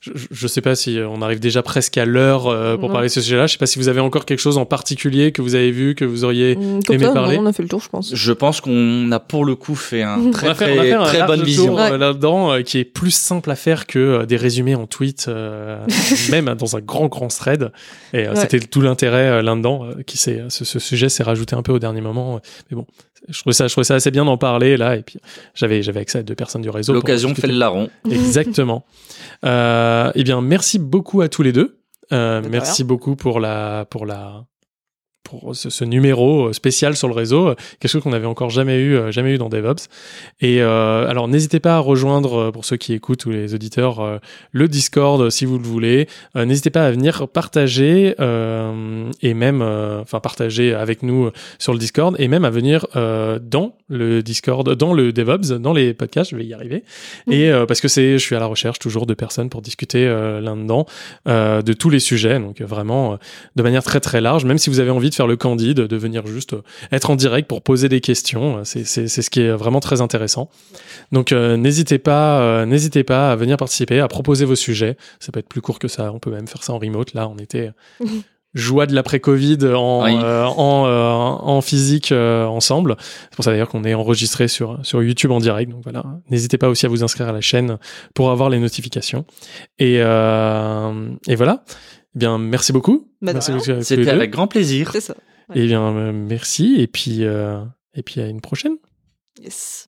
Je, je- je sais pas si on arrive déjà presque à l'heure euh, pour parler de ce sujet-là. Je sais pas si vous avez encore quelque chose en particulier que vous avez vu que vous auriez Comme aimé ça, parler. non, on a fait le tour, je pense. Je pense qu'on a pour le coup fait un On on très a fait, très, on a fait un très bonne vision. euh, là-dedans euh, qui est plus simple à faire que euh, des résumés en tweet, euh, *laughs* même dans un grand grand thread. Et euh, Ouais. c'était tout l'intérêt euh, là-dedans. euh, qui s'est, ce, ce sujet s'est rajouté un peu au dernier moment. euh, mais bon, je trouvais ça, je trouvais ça assez bien d'en parler là. Et puis j'avais j'avais accès à deux personnes du réseau. L'occasion fait le larron. *laughs* Exactement. euh, eh bien, merci beaucoup à tous les deux. Euh, merci beaucoup pour la pour la pour ce, ce numéro euh, spécial sur le réseau, euh, quelque chose qu'on n'avait encore jamais eu euh, jamais eu dans DevOps. Et euh, alors n'hésitez pas à rejoindre pour ceux qui écoutent ou les auditeurs euh, le Discord si vous le voulez. Euh, n'hésitez pas à venir partager et même enfin partager avec nous sur le Discord et même à venir dans le Discord, dans le DevOps, dans les podcasts. Je vais y arriver. Et parce que c'est, je suis à la recherche toujours de personnes pour discuter là-dedans euh, de tous les sujets. Donc vraiment de manière très très large. Même si vous avez envie de faire le candide, de venir juste euh, être en direct pour poser des questions, euh, c'est c'est c'est ce qui est vraiment très intéressant. Donc euh, n'hésitez pas, euh, n'hésitez pas à venir participer, à proposer vos sujets. Ça peut être plus court que ça. On peut même faire ça en remote. Là, on était *laughs* joie de l'après-Covid en, Oui. euh, en, euh, en physique euh, ensemble. C'est pour ça d'ailleurs qu'on est enregistré sur, sur YouTube en direct. Donc voilà, n'hésitez pas aussi à vous inscrire à la chaîne pour avoir les notifications. Et, euh, et voilà. Eh bien, merci beaucoup. Bah, merci beaucoup C'était avec grand plaisir. C'est ça. Eh bien, euh, merci. Et puis, euh, et puis à une prochaine. Yes.